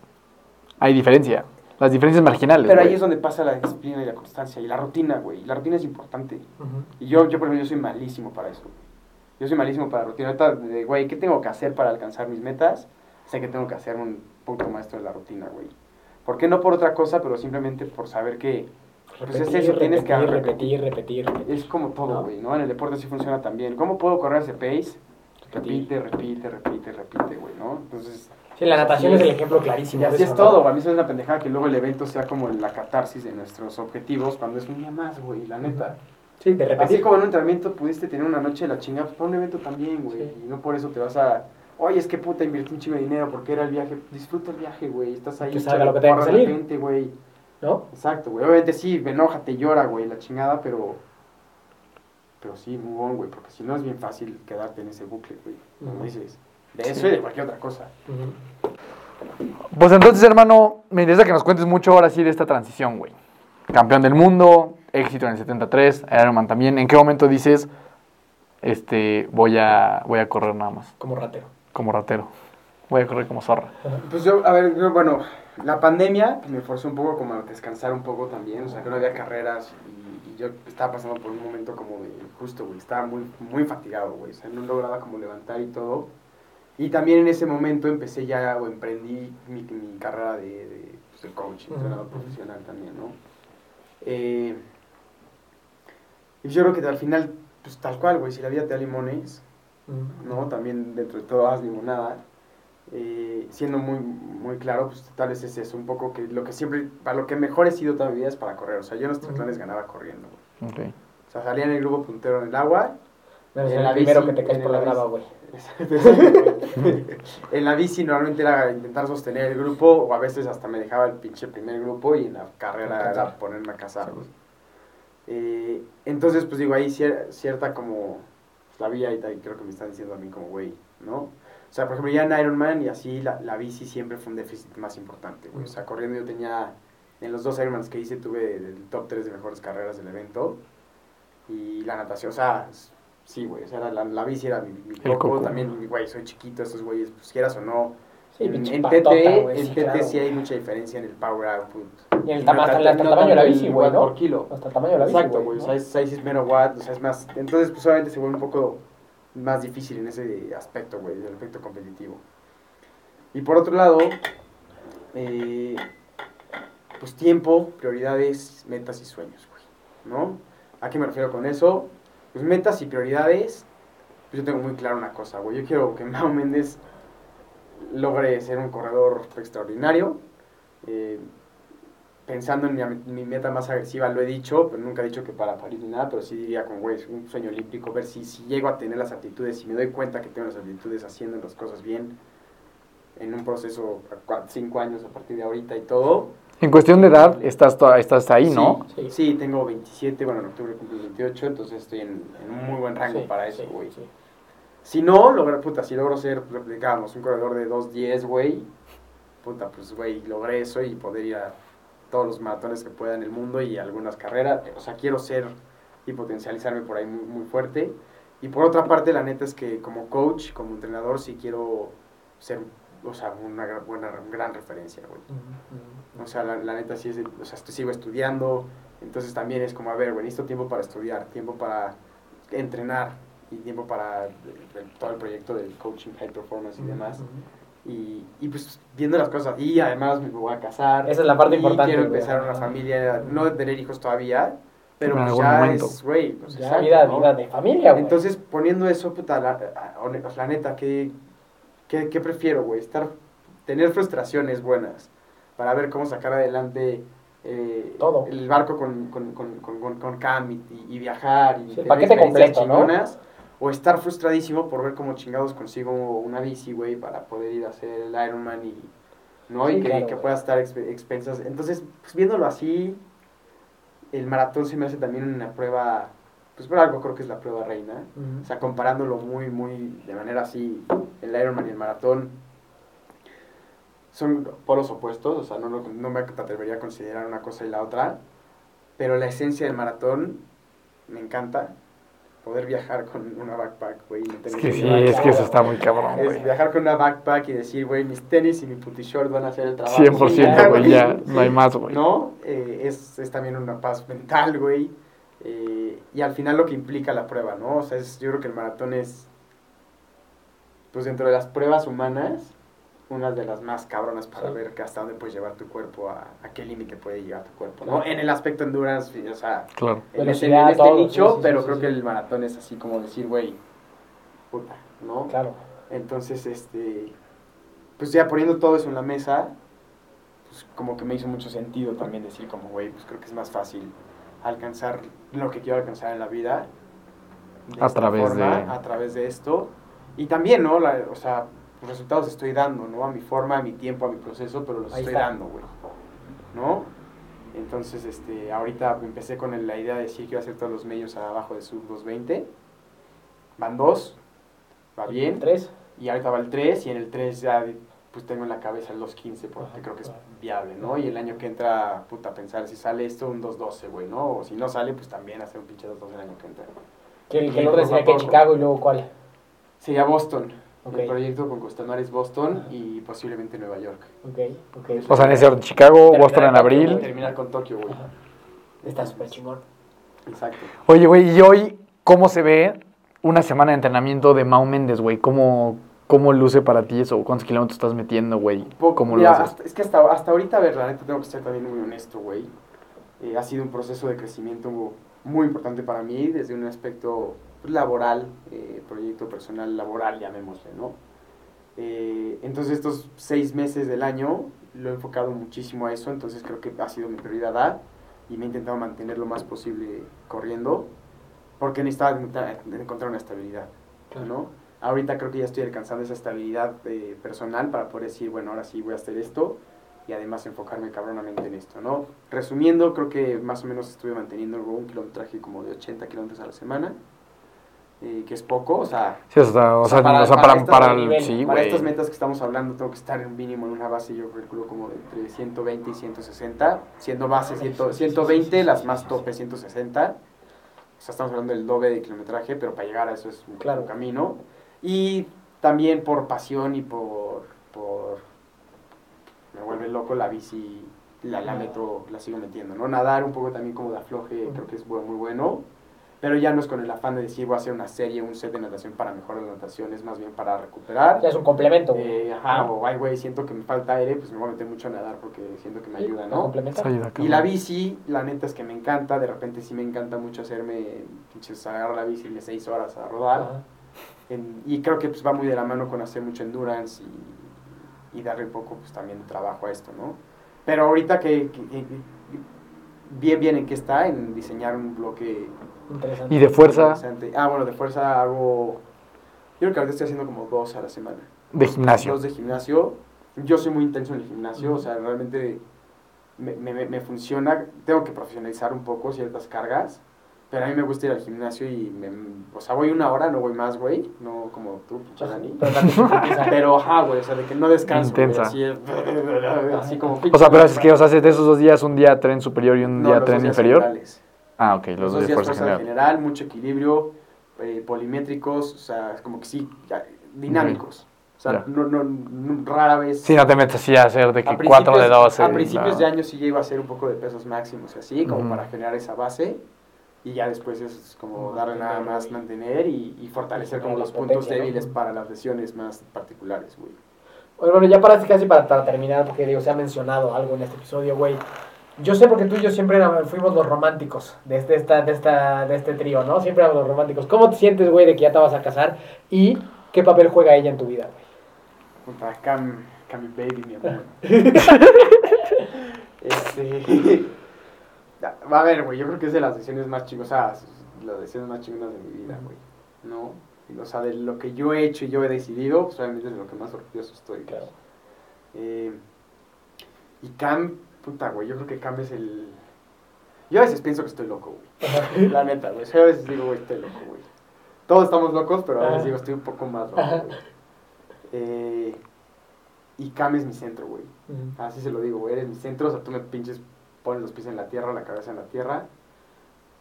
Hay diferencia. Las diferencias marginales. Pero ahí güey. es donde pasa la disciplina y la constancia y la rutina, güey. La rutina es importante. Y yo, yo, por ejemplo, yo soy malísimo para eso. Yo soy malísimo para la rutina. Ahorita, de, güey, ¿qué tengo que hacer para alcanzar mis metas? Sé que tengo que hacer un puto maestro de la rutina, güey. ¿Por qué no por otra cosa, pero simplemente por saber que Pues es eso, tienes que repetir, repetir, repetir. es como todo, No. güey, ¿no? En el deporte sí funciona también. ¿Cómo puedo correr ese pace? Repetir. Repite, repite, repite, repite, güey, ¿no? Entonces, Sí, la natación Así es es. el ejemplo clarísimo. y así es eso, todo. A mí me hace una pendejada que luego el evento sea como la catarsis de nuestros objetivos cuando es un día más, güey, la neta. Sí, de Así repetir. como en un entrenamiento pudiste tener una noche de la chingada, pues para un evento también, güey. Sí. Y no por eso te vas a. Oye, es que puta, invertí un chingo de dinero porque era el viaje. Disfruta el viaje, güey. Estás ahí. Que salga lo que tenga que salir. güey. ¿No? Exacto, güey. Obviamente sí, enójate, llora, güey, la chingada, pero. Pero sí, muy bon, güey. Porque si no es bien fácil quedarte en ese bucle, güey. Como dices. De eso y de cualquier otra cosa. Pues entonces, hermano, me interesa que nos cuentes mucho ahora sí de esta transición, güey. Campeón del mundo, éxito en el 73, Ironman también. ¿En qué momento dices, este, voy a, voy a correr nada más, Como ratero. como ratero? Voy a correr como zorra. Pues yo, a ver, yo, bueno, la pandemia me forzó un poco como a descansar un poco también, o sea, que no había carreras y, y yo estaba pasando por un momento como de, justo, güey, estaba muy, muy fatigado, güey, o sea, no lograba como levantar y todo. Y también en ese momento empecé ya, o emprendí mi, mi carrera de, de, pues, de coach, entrenador ujú. profesional también, ¿no? Eh, y yo creo que al final, pues tal cual, güey, si la vida te da limones, ¿no? También dentro de todo haz limonada. Eh, siendo muy, muy claro, pues tal vez es eso, un poco que lo que siempre, para lo que mejor he sido toda mi vida es para correr. O sea, yo en los triatlones ganaba corriendo, güey. Ok. O sea, salía en el grupo puntero en el agua. En la primero bici, que te caes por la grava, güey. en la bici normalmente era intentar sostener el grupo o a veces hasta me dejaba el pinche primer grupo y en la carrera era ponerme a cazar. güey. Eh, entonces, pues digo, ahí cier- cierta como la vía y creo que me están diciendo a mí como, güey, ¿no? O sea, por ejemplo, ya en Ironman y así la, la bici siempre fue un déficit más importante, güey. O sea, corriendo yo tenía, en los dos Ironmans que hice tuve el top 3 de mejores carreras del evento. Y la natación, o sea, sí, güey, o sea, era la, la bici era mi, mi El coco, coco. también, güey, soy chiquito, estos güeyes, pues quieras o no. Sí, en, en patota, TT, güey, en sí, TT claro. sí hay mucha diferencia en el power output. Y el no tama- hasta, el- el tamaño de la bici, el güey, watt ¿no? Por kilo. Hasta el tamaño de la bici, Exacto, güey. O sea, es 6 menos watts, o sea, es más. Entonces, pues obviamente se vuelve un poco más difícil en ese aspecto, güey, del aspecto competitivo. Y por otro lado, eh, pues tiempo, prioridades, metas y sueños, güey, ¿no? ¿A qué me refiero con eso? Pues metas y prioridades, pues yo tengo muy claro una cosa, güey. Yo quiero que Mao Méndez logre ser un corredor extraordinario. eh, pensando en mi, meta más agresiva, lo he dicho, pero nunca he dicho que para París ni nada, pero sí diría como, güey, es un sueño olímpico, ver si, si llego a tener las aptitudes, si me doy cuenta que tengo las aptitudes haciendo las cosas bien, en un proceso a cinco años a partir de ahorita y todo. En cuestión de edad, estás, estás ahí, ¿no? Sí, Sí. sí, tengo 27, bueno, en octubre cumplo 28, entonces estoy en, en un muy buen rango Sí, para eso, güey. sí. Si no, logro, puta, si logro ser, digamos, un corredor de 2.10, güey, puta, pues, güey, logré eso y poder ir a todos los maratones que pueda en el mundo y algunas carreras. O sea, quiero ser y potencializarme por ahí muy, muy fuerte. Y por otra parte, la neta es que como coach, como entrenador, sí quiero ser, o sea, una gran, buena, gran referencia, güey. O sea, la, la neta sí es, de- o sea, estoy- sigo estudiando, entonces también es como, a ver, güey, necesito tiempo para estudiar, tiempo para entrenar y tiempo para el- el- todo el proyecto del coaching, high performance y demás. Y, y pues viendo las cosas, y además me voy a casar. Esa es la parte y importante, quiero güey. empezar una Ajá. familia, no tener hijos todavía, pero En pues algún ya momento. es, güey, pues, Ya exacto, vida, ¿no? vida de familia, güey. Entonces, poniendo eso, puta, la, la- la neta, ¿qué, qué, qué prefiero, güey? Estar, tener frustraciones buenas para ver cómo sacar adelante eh, Todo. el barco con, con, con, con, con- con Cam y, y viajar y Sí, tener paquete chingonas, O estar frustradísimo por ver cómo chingados consigo una bici, güey, para poder ir a hacer el Ironman y, ¿no? Sí, y que, claro, que güey. pueda estar exp- expensas. Entonces, pues viéndolo así, el maratón se me hace también una prueba, pues por algo creo que es la prueba reina. O sea, comparándolo muy, muy de manera así, el Ironman y el maratón son polos opuestos, o sea, no, no me atrevería a considerar una cosa y la otra, pero la esencia del maratón me encanta poder viajar con una backpack, güey. Es que sí, es que eso está muy cabrón, Es viajar con una backpack y decir, güey, mis tenis y mi puti short van a hacer el trabajo. 100%, Sí, güey, ya, no hay más, güey. ¿No? Eh, es, es también una paz mental, güey. Eh, y al final lo que implica la prueba, ¿no? O sea, es- yo creo que el maratón es, pues dentro de las pruebas humanas, una de las más cabronas para Sí. ver que hasta dónde puedes llevar tu cuerpo, a, a qué límite puede llegar tu cuerpo, ¿no? En el aspecto endurance, o sea, Claro. en este, Velocidad, en este todo, nicho, sí, sí, pero sí, creo sí. que el maratón es así como decir, güey, puta, ¿no? Claro. Entonces, este, pues ya poniendo todo eso en la mesa, pues como que me hizo mucho sentido también decir como, güey, pues creo que es más fácil alcanzar lo que quiero alcanzar en la vida. de A esta través de- A través de esto. Y también, ¿no? La- o sea, los resultados estoy dando, ¿no? A mi forma, a mi tiempo, a mi proceso, pero los Ahí estoy está. dando, güey. ¿No? Entonces, este, ahorita empecé con el- la idea de decir que iba a hacer todos los medios abajo de sub 220. Van dos, va bien. Tres. Y ahorita va el 3 y en el 3 ya pues tengo en la cabeza el 2.15 porque Ajá, creo que es. Viable, ¿no? Y el año que entra, puta, pensar si sale esto, un 2.12, güey, ¿no? O si no sale, pues también hacer un pinche 2.12 el año que entra. Que el, que sería que. Chicago y luego cuál. Sería Boston. El proyecto con Costanar es Boston y posiblemente Nueva York. Ok, ok. O sea, en ese orden, Chicago, Terminar Boston en Tokio, abril. güey. Terminar con Tokio, güey. Está súper chingón. Exacto. Oye, güey, ¿y hoy cómo se ve una semana de entrenamiento de Mau Méndez, güey? ¿Cómo, ¿Cómo luce para ti eso? ¿Cuántos kilómetros estás metiendo, güey? Poco- ¿Cómo mira, lo haces? hasta- es que hasta, hasta ahorita, a ver, la neta tengo que ser también muy honesto, güey. Eh, ha sido un proceso de crecimiento muy importante para mí desde un aspecto laboral, eh, proyecto personal laboral, llamémosle, ¿no? Eh, entonces estos seis meses del año lo he enfocado muchísimo a eso, entonces creo que ha sido mi prioridad A y me he intentado mantener lo más posible corriendo porque necesitaba encontrar- encontrar una estabilidad, ¿no? Ahorita creo que ya estoy alcanzando esa estabilidad eh, personal para poder decir, bueno, ahora sí voy a hacer esto y además enfocarme cabronamente en esto, ¿no? Resumiendo, creo que más o menos estuve manteniendo un kilometraje como de 80 kilómetros a la semana, eh, que es poco, o sea, Sí, o sea, o para- o sea, para para, estos para el- niveles, sí, para estas metas que estamos hablando tengo que estar en mínimo en una base, yo calculo como de entre 120 y 160, siendo base 100 120, las más tope 160. O sea, estamos hablando del doble de kilometraje, pero para llegar a eso es un Claro. camino. Y también por pasión y por, por... Me vuelve loco la bici, la, la metro, la sigo metiendo, ¿no? Nadar un poco también como de afloje, creo que es muy bueno. Pero ya no es con el afán de decir voy a hacer una serie, un set de natación para mejorar la natación, es más bien para recuperar. Ya es un complemento. Eh, ajá, o ay, güey, siento que me falta aire, pues me voy a meter mucho a nadar porque siento que me ayuda, ¿no? ayuda, Y la bici, la neta es que me encanta, de repente sí me encanta mucho hacerme, pinches, agarrar la bici y irme seis horas a rodar. Ajá. En- y creo que pues va muy de la mano con hacer mucho endurance y, y darle un poco pues también trabajo a esto, ¿no? Pero ahorita que, que- que- bien, bien en qué está, en diseñar un bloque Interesante. Y de fuerza, interesante. Ah, bueno, de fuerza hago, yo creo que ahorita estoy haciendo como dos a la semana. de gimnasio. Dos de gimnasio. Yo soy muy intenso en el gimnasio, o sea, realmente me, me, me funciona. Tengo que profesionalizar un poco ciertas cargas, pero a mí me gusta ir al gimnasio y, me, o sea, voy una hora, no voy más, güey, no como tú, pinche Dani. Pero ajá, güey, o sea, de que no descanso. Intensa. así, así como O sea, pero es que, o sea, haces de esos dos días un día tren superior y un No, día los tren dos días inferior. generales. Ah, ok, los, Los, dos días fuerza general. general, mucho equilibrio, eh, polimétricos, o sea, como que sí, ya, dinámicos. O sea, no, no, no- rara vez. Sí, no te metes así a hacer de que 4 de principios- 12. A principios no. de año sí ya iba a hacer un poco de pesos máximos y así, como Ujú. para generar esa base. Y ya después es como darle nada más, mantener y, y fortalecer como los puntos débiles para las lesiones más particulares, güey. Oye, bueno, ya para casi para, para terminar, porque digo, se ha mencionado algo en este episodio, güey. Yo sé porque tú y yo siempre fuimos los románticos de este, esta, de, esta, de este trío, ¿no? Siempre éramos los románticos. ¿Cómo te sientes, güey, de que ya te vas a casar? ¿Y qué papel juega ella en tu vida, güey? Cam, Cami Baby, mi amor. este. Va a ver, güey, yo creo que es de las decisiones más chingosas, las decisiones más chingonas de mi vida, güey. ¿No? O sea, de lo que yo he hecho y yo he decidido, pues obviamente es de lo que más orgulloso estoy. Claro. Eh, y Cam, puta, güey, yo creo que Cam es el... Yo a veces pienso que estoy loco, güey. La neta, güey. Yo a veces digo, güey, estoy loco, güey. Todos estamos locos, pero a veces digo, estoy un poco más loco, güey. Eh, y Cam es mi centro, güey. Así se lo digo, güey. Eres mi centro, o sea, tú me pinches, pones los pies en la tierra, la cabeza en la tierra.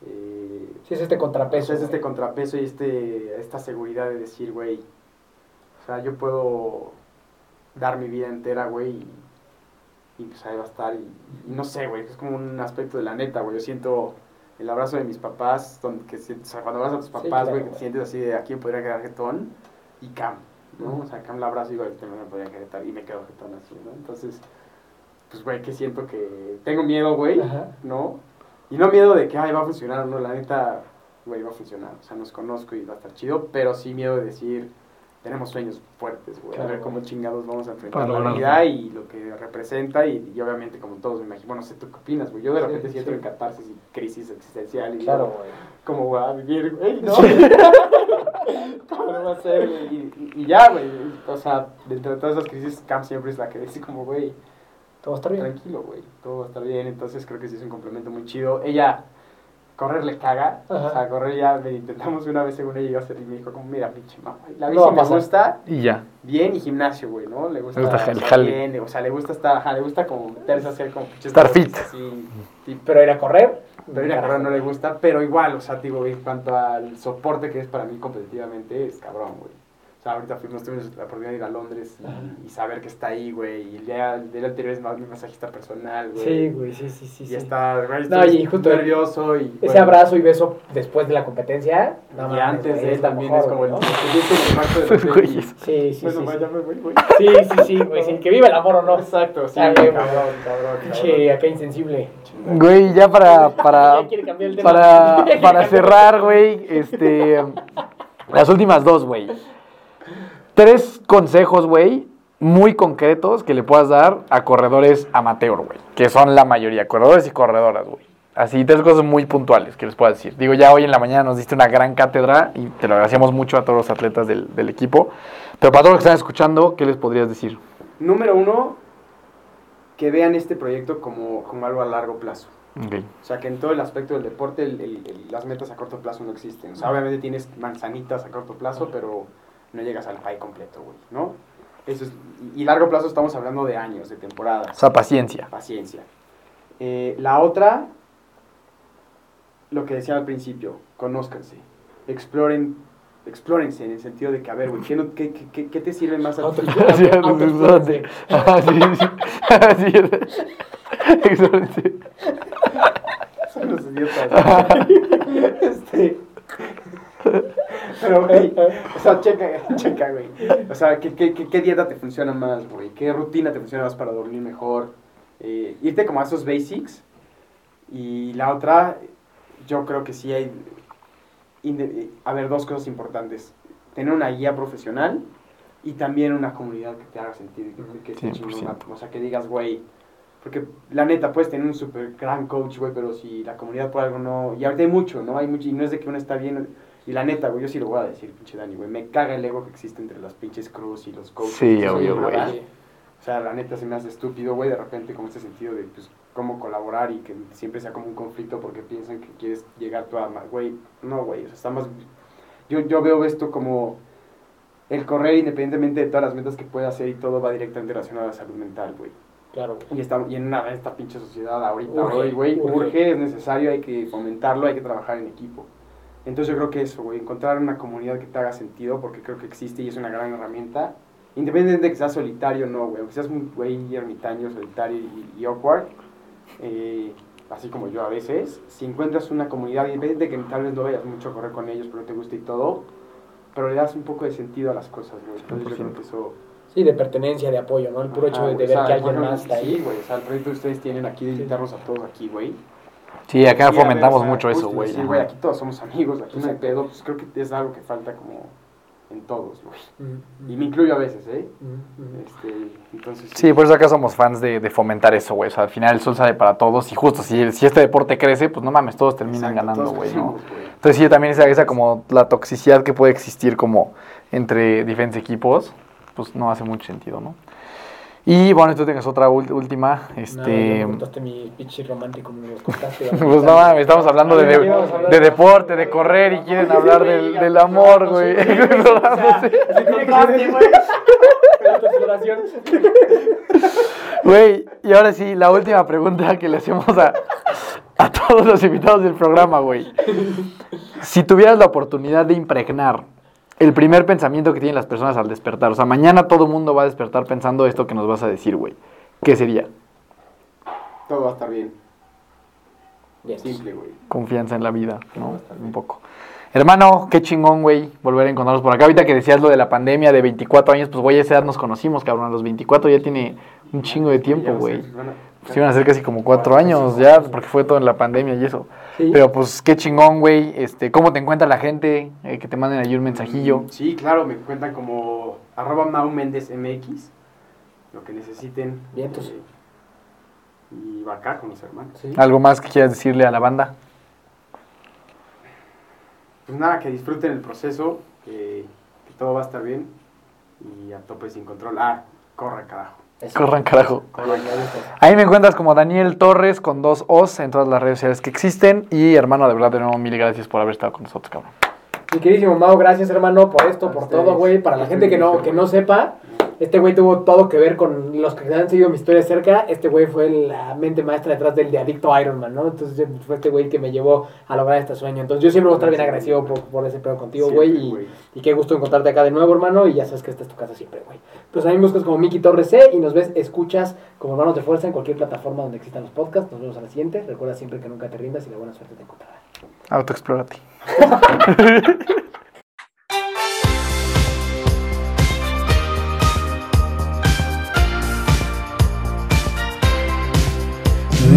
Eh, Sí, es este contrapeso. es este güey. contrapeso y este, esta seguridad de decir, güey, o sea, yo puedo dar mi vida entera, güey, y, y pues ahí va a estar. Y, y no sé, güey, es como un aspecto de la neta, güey. Yo siento el abrazo de mis papás, donde, que, sientes- o sea, cuando abrazas a tus Sí, papás, claro, güey, que te sientes así de aquí me podría quedar jetón, y Cam, ¿no? Ujú. O sea, Cam la abrazo y digo, no me podría quedar y me quedo jetón así, ¿no? Entonces, pues, güey, que siento que tengo miedo, güey. ¿no? Y no miedo de que, ay, va a funcionar, no, la neta, güey, va a funcionar. O sea, nos conozco y va a estar chido, pero sí miedo de decir, tenemos sueños fuertes, güey. Claro, a ver cómo chingados vamos a enfrentar Para la realidad y lo que representa. Y, y obviamente, como todos me imagino, bueno, no sé tú qué opinas, güey. Yo de Sí, repente siento sí. en catarsis y crisis existencial. Y Claro, güey. ¿Cómo voy a vivir, güey? ¿No? ¿Cómo va a hacer, güey? Y, y ya, güey. O sea, dentro de todas esas crisis, Cam siempre es la que dice como, güey, Todo va a estar bien. tranquilo, güey, todo va a estar bien, entonces creo que sí es un complemento muy chido. Ella, correr le caga, Ajá. o sea, correr ya, me intentamos una vez según ella iba a hacer y me dijo como, mira, pinche mamá, la No bici a me gusta, Y ya. bien, y gimnasio, güey, ¿no? Le gusta, Le gusta el jale. bien, o sea, le gusta estar, ajá, le gusta como meterse a hacer como pinches Estar fit. así, Pero ir a correr. pero ir a correr no le gusta, pero igual, o sea, digo, en cuanto al soporte que es para mí competitivamente, es cabrón, güey. O sea, ahorita fuimos, tuvimos la oportunidad de ir a Londres y, y saber que está ahí, güey. Y el día, el día anterior es más mi masajista personal, güey. Sí, güey, sí, sí, sí. Y sí. está, güey, No, y justo nervioso y... Ese bueno, abrazo y beso después de la competencia. no y mames, antes güey, de él también mejor, es como el... güey, ¿no? dice el impacto de Güey. Sí, sí, Bueno, sí. vaya, sí. me voy, güey. Sí, sí, sí, güey. sí, que viva el amor o no. Exacto, sí, Ah, cabrón, güey, cabrón, güey. cabrón. Che, acá insensible. Güey, ya para, para, Ya quiere cambiar el tema. para, para cerrar, güey, este, las últimas dos, güey. Tres consejos, güey, muy concretos que le puedas dar a corredores amateur, güey, que son la mayoría, corredores y corredoras, güey. Así, tres cosas muy puntuales que les puedas decir. Digo, ya hoy en la mañana nos diste una gran cátedra y te lo agradecemos mucho a todos los atletas del, del equipo. Pero para todos los que están escuchando, ¿qué les podrías decir? Número uno, que vean este proyecto como, como algo a largo plazo. O sea, que en todo el aspecto del deporte el- el- el- las metas a corto plazo no existen. O sea, obviamente tienes manzanitas a corto plazo, pero no llegas al pie completo, güey, ¿no? Eso es, y, largo plazo estamos hablando de años, de O temporadas. sea, paciencia. Paciencia. Eh, la otra, lo que decía al principio, conózcanse, exploren, explórense en el sentido de que, a ver, güey, ¿qué, no- qué, qué- qué- qué te sirve más a ti? Son los idiotas. este. Pero, güey, o sea, checa, checa, güey. O sea, ¿qué, qué, qué, dieta te funciona más, güey? ¿Qué rutina te funciona más para dormir mejor? Eh, irte como a esos basics. Y la otra, yo creo que sí hay. inde- A ver, dos cosas importantes. Tener una guía profesional y también una comunidad que te haga sentir que, que esté 100%. chingona. O sea, que digas, güey. Porque la neta, puedes tener un super gran coach, güey, pero si la comunidad por algo no. Y ahorita hay mucho, ¿no? Hay mucho. Y no es de que uno está bien. Y la neta, güey, yo sí lo voy a decir, pinche Dani, güey. Me caga el ego que existe entre las pinches cruz y los coaches. Sí, obvio, güey. O sea, la neta se me hace estúpido, güey, de repente como este sentido de, pues, cómo colaborar y que siempre sea como un conflicto porque piensan que quieres llegar tú a... ma- Güey, no, güey, o sea, estamos... Yo, yo veo esto como el correr independientemente de todas las metas que pueda hacer y todo va directamente relacionado a la salud mental, güey. Claro, güey. Y, está, y en una, esta pinche sociedad ahorita, Urge, hoy, güey, urge. urge, es necesario, hay que fomentarlo, hay que trabajar en equipo. Entonces yo creo que eso, güey, encontrar una comunidad que te haga sentido, porque creo que existe y es una gran herramienta. Independientemente de que seas solitario o no, güey, aunque seas un güey ermitaño, solitario y, y awkward, eh, así como yo a veces, si encuentras una comunidad, independiente de que tal vez no vayas mucho a correr con ellos, pero te guste y todo, pero le das un poco de sentido a las cosas, güey. Entonces yo creo que eso... Sí, de pertenencia, de apoyo, ¿no? El puro hecho de, ver o que alguien bueno, más está Sí, ahí. güey, o sea, el proyecto que ustedes tienen aquí de invitarnos a todos aquí, güey. Sí, acá Sí, a ver, fomentamos o sea, mucho eso, güey. Sí, güey, aquí todos somos amigos, aquí no hay pedo, pues creo que es algo que falta como en todos, güey. Mm, Y mm, me incluyo a veces, ¿eh? mm. Este, entonces... Sí, por eso acá somos fans de, de fomentar eso, güey. O sea, al final el sol sale para todos y justo si, si este deporte crece, pues no mames, todos terminan Exacto, ganando, güey, ¿no? Entonces sí, también esa, esa como la toxicidad que puede existir como entre diferentes equipos, pues no hace mucho sentido, ¿no? Y bueno, tú tengas otra última, No, este... ya me contaste mi pinche romántico, me contaste. Pues no mames, estamos hablando de, de, deporte, de correr y quieren hablar del, del amor, güey. Güey, y ahora sí, la última pregunta que le hacemos a, a todos los invitados del programa, güey. Si tuvieras la oportunidad de impregnar el primer pensamiento que tienen las personas al despertar, o sea, mañana todo el mundo va a despertar pensando esto que nos vas a decir, güey. ¿Qué sería? Todo va a estar bien. Bien. Simple, güey. Confianza en la vida, ¿no? Un poco. Hermano, qué chingón, güey, volver a encontrarnos por acá. Ahorita que decías lo de la pandemia de 24 años, pues, güey, a esa edad nos conocimos, cabrón. A los 24 ya tiene un chingo de tiempo, güey. ser- van a- Pues iban a ser casi como cuatro años ya, porque fue todo en la pandemia y eso. Sí. Pero pues qué chingón, güey. Este, ¿Cómo te encuentra la gente? Eh, que te manden ahí un mensajillo. Mm, Sí, claro, me cuentan como arroba Mau Méndez MX, lo que necesiten. Vientos. Eh, y va acá con los hermanos. Sí. ¿Algo más que quieras decirle a la banda? Pues nada, que disfruten el proceso, que, que todo va a estar bien y a tope sin control. Ah, corre carajo. Eso. Corran, carajo. Corran. Ahí me encuentras como Daniel Torres con dos O's en todas las redes sociales que existen. Y hermano, de verdad, de nuevo, mil gracias por haber estado con nosotros, cabrón. Mi queridísimo Mau, gracias hermano por esto, por todo, güey. Para la gente que no, que no sepa, este güey tuvo todo que ver con los que han seguido mi historia de cerca. Este güey fue la mente maestra detrás del de Adicto Iron Man, ¿no? Entonces fue este güey que me llevó a lograr este sueño. Entonces yo siempre voy a estar bien agradecido por, por ese pedo contigo, Siempre, güey. Y, güey. y qué gusto encontrarte acá de nuevo, hermano. Y ya sabes que esta es tu casa siempre, güey. Pues a mí me buscas como Miki Torres C y nos ves, escuchas como Hermanos de Fuerza en cualquier plataforma donde existan los podcasts. Nos vemos a la siguiente. Recuerda siempre que nunca te rindas y la buena suerte te encontrará. Autoexplórate.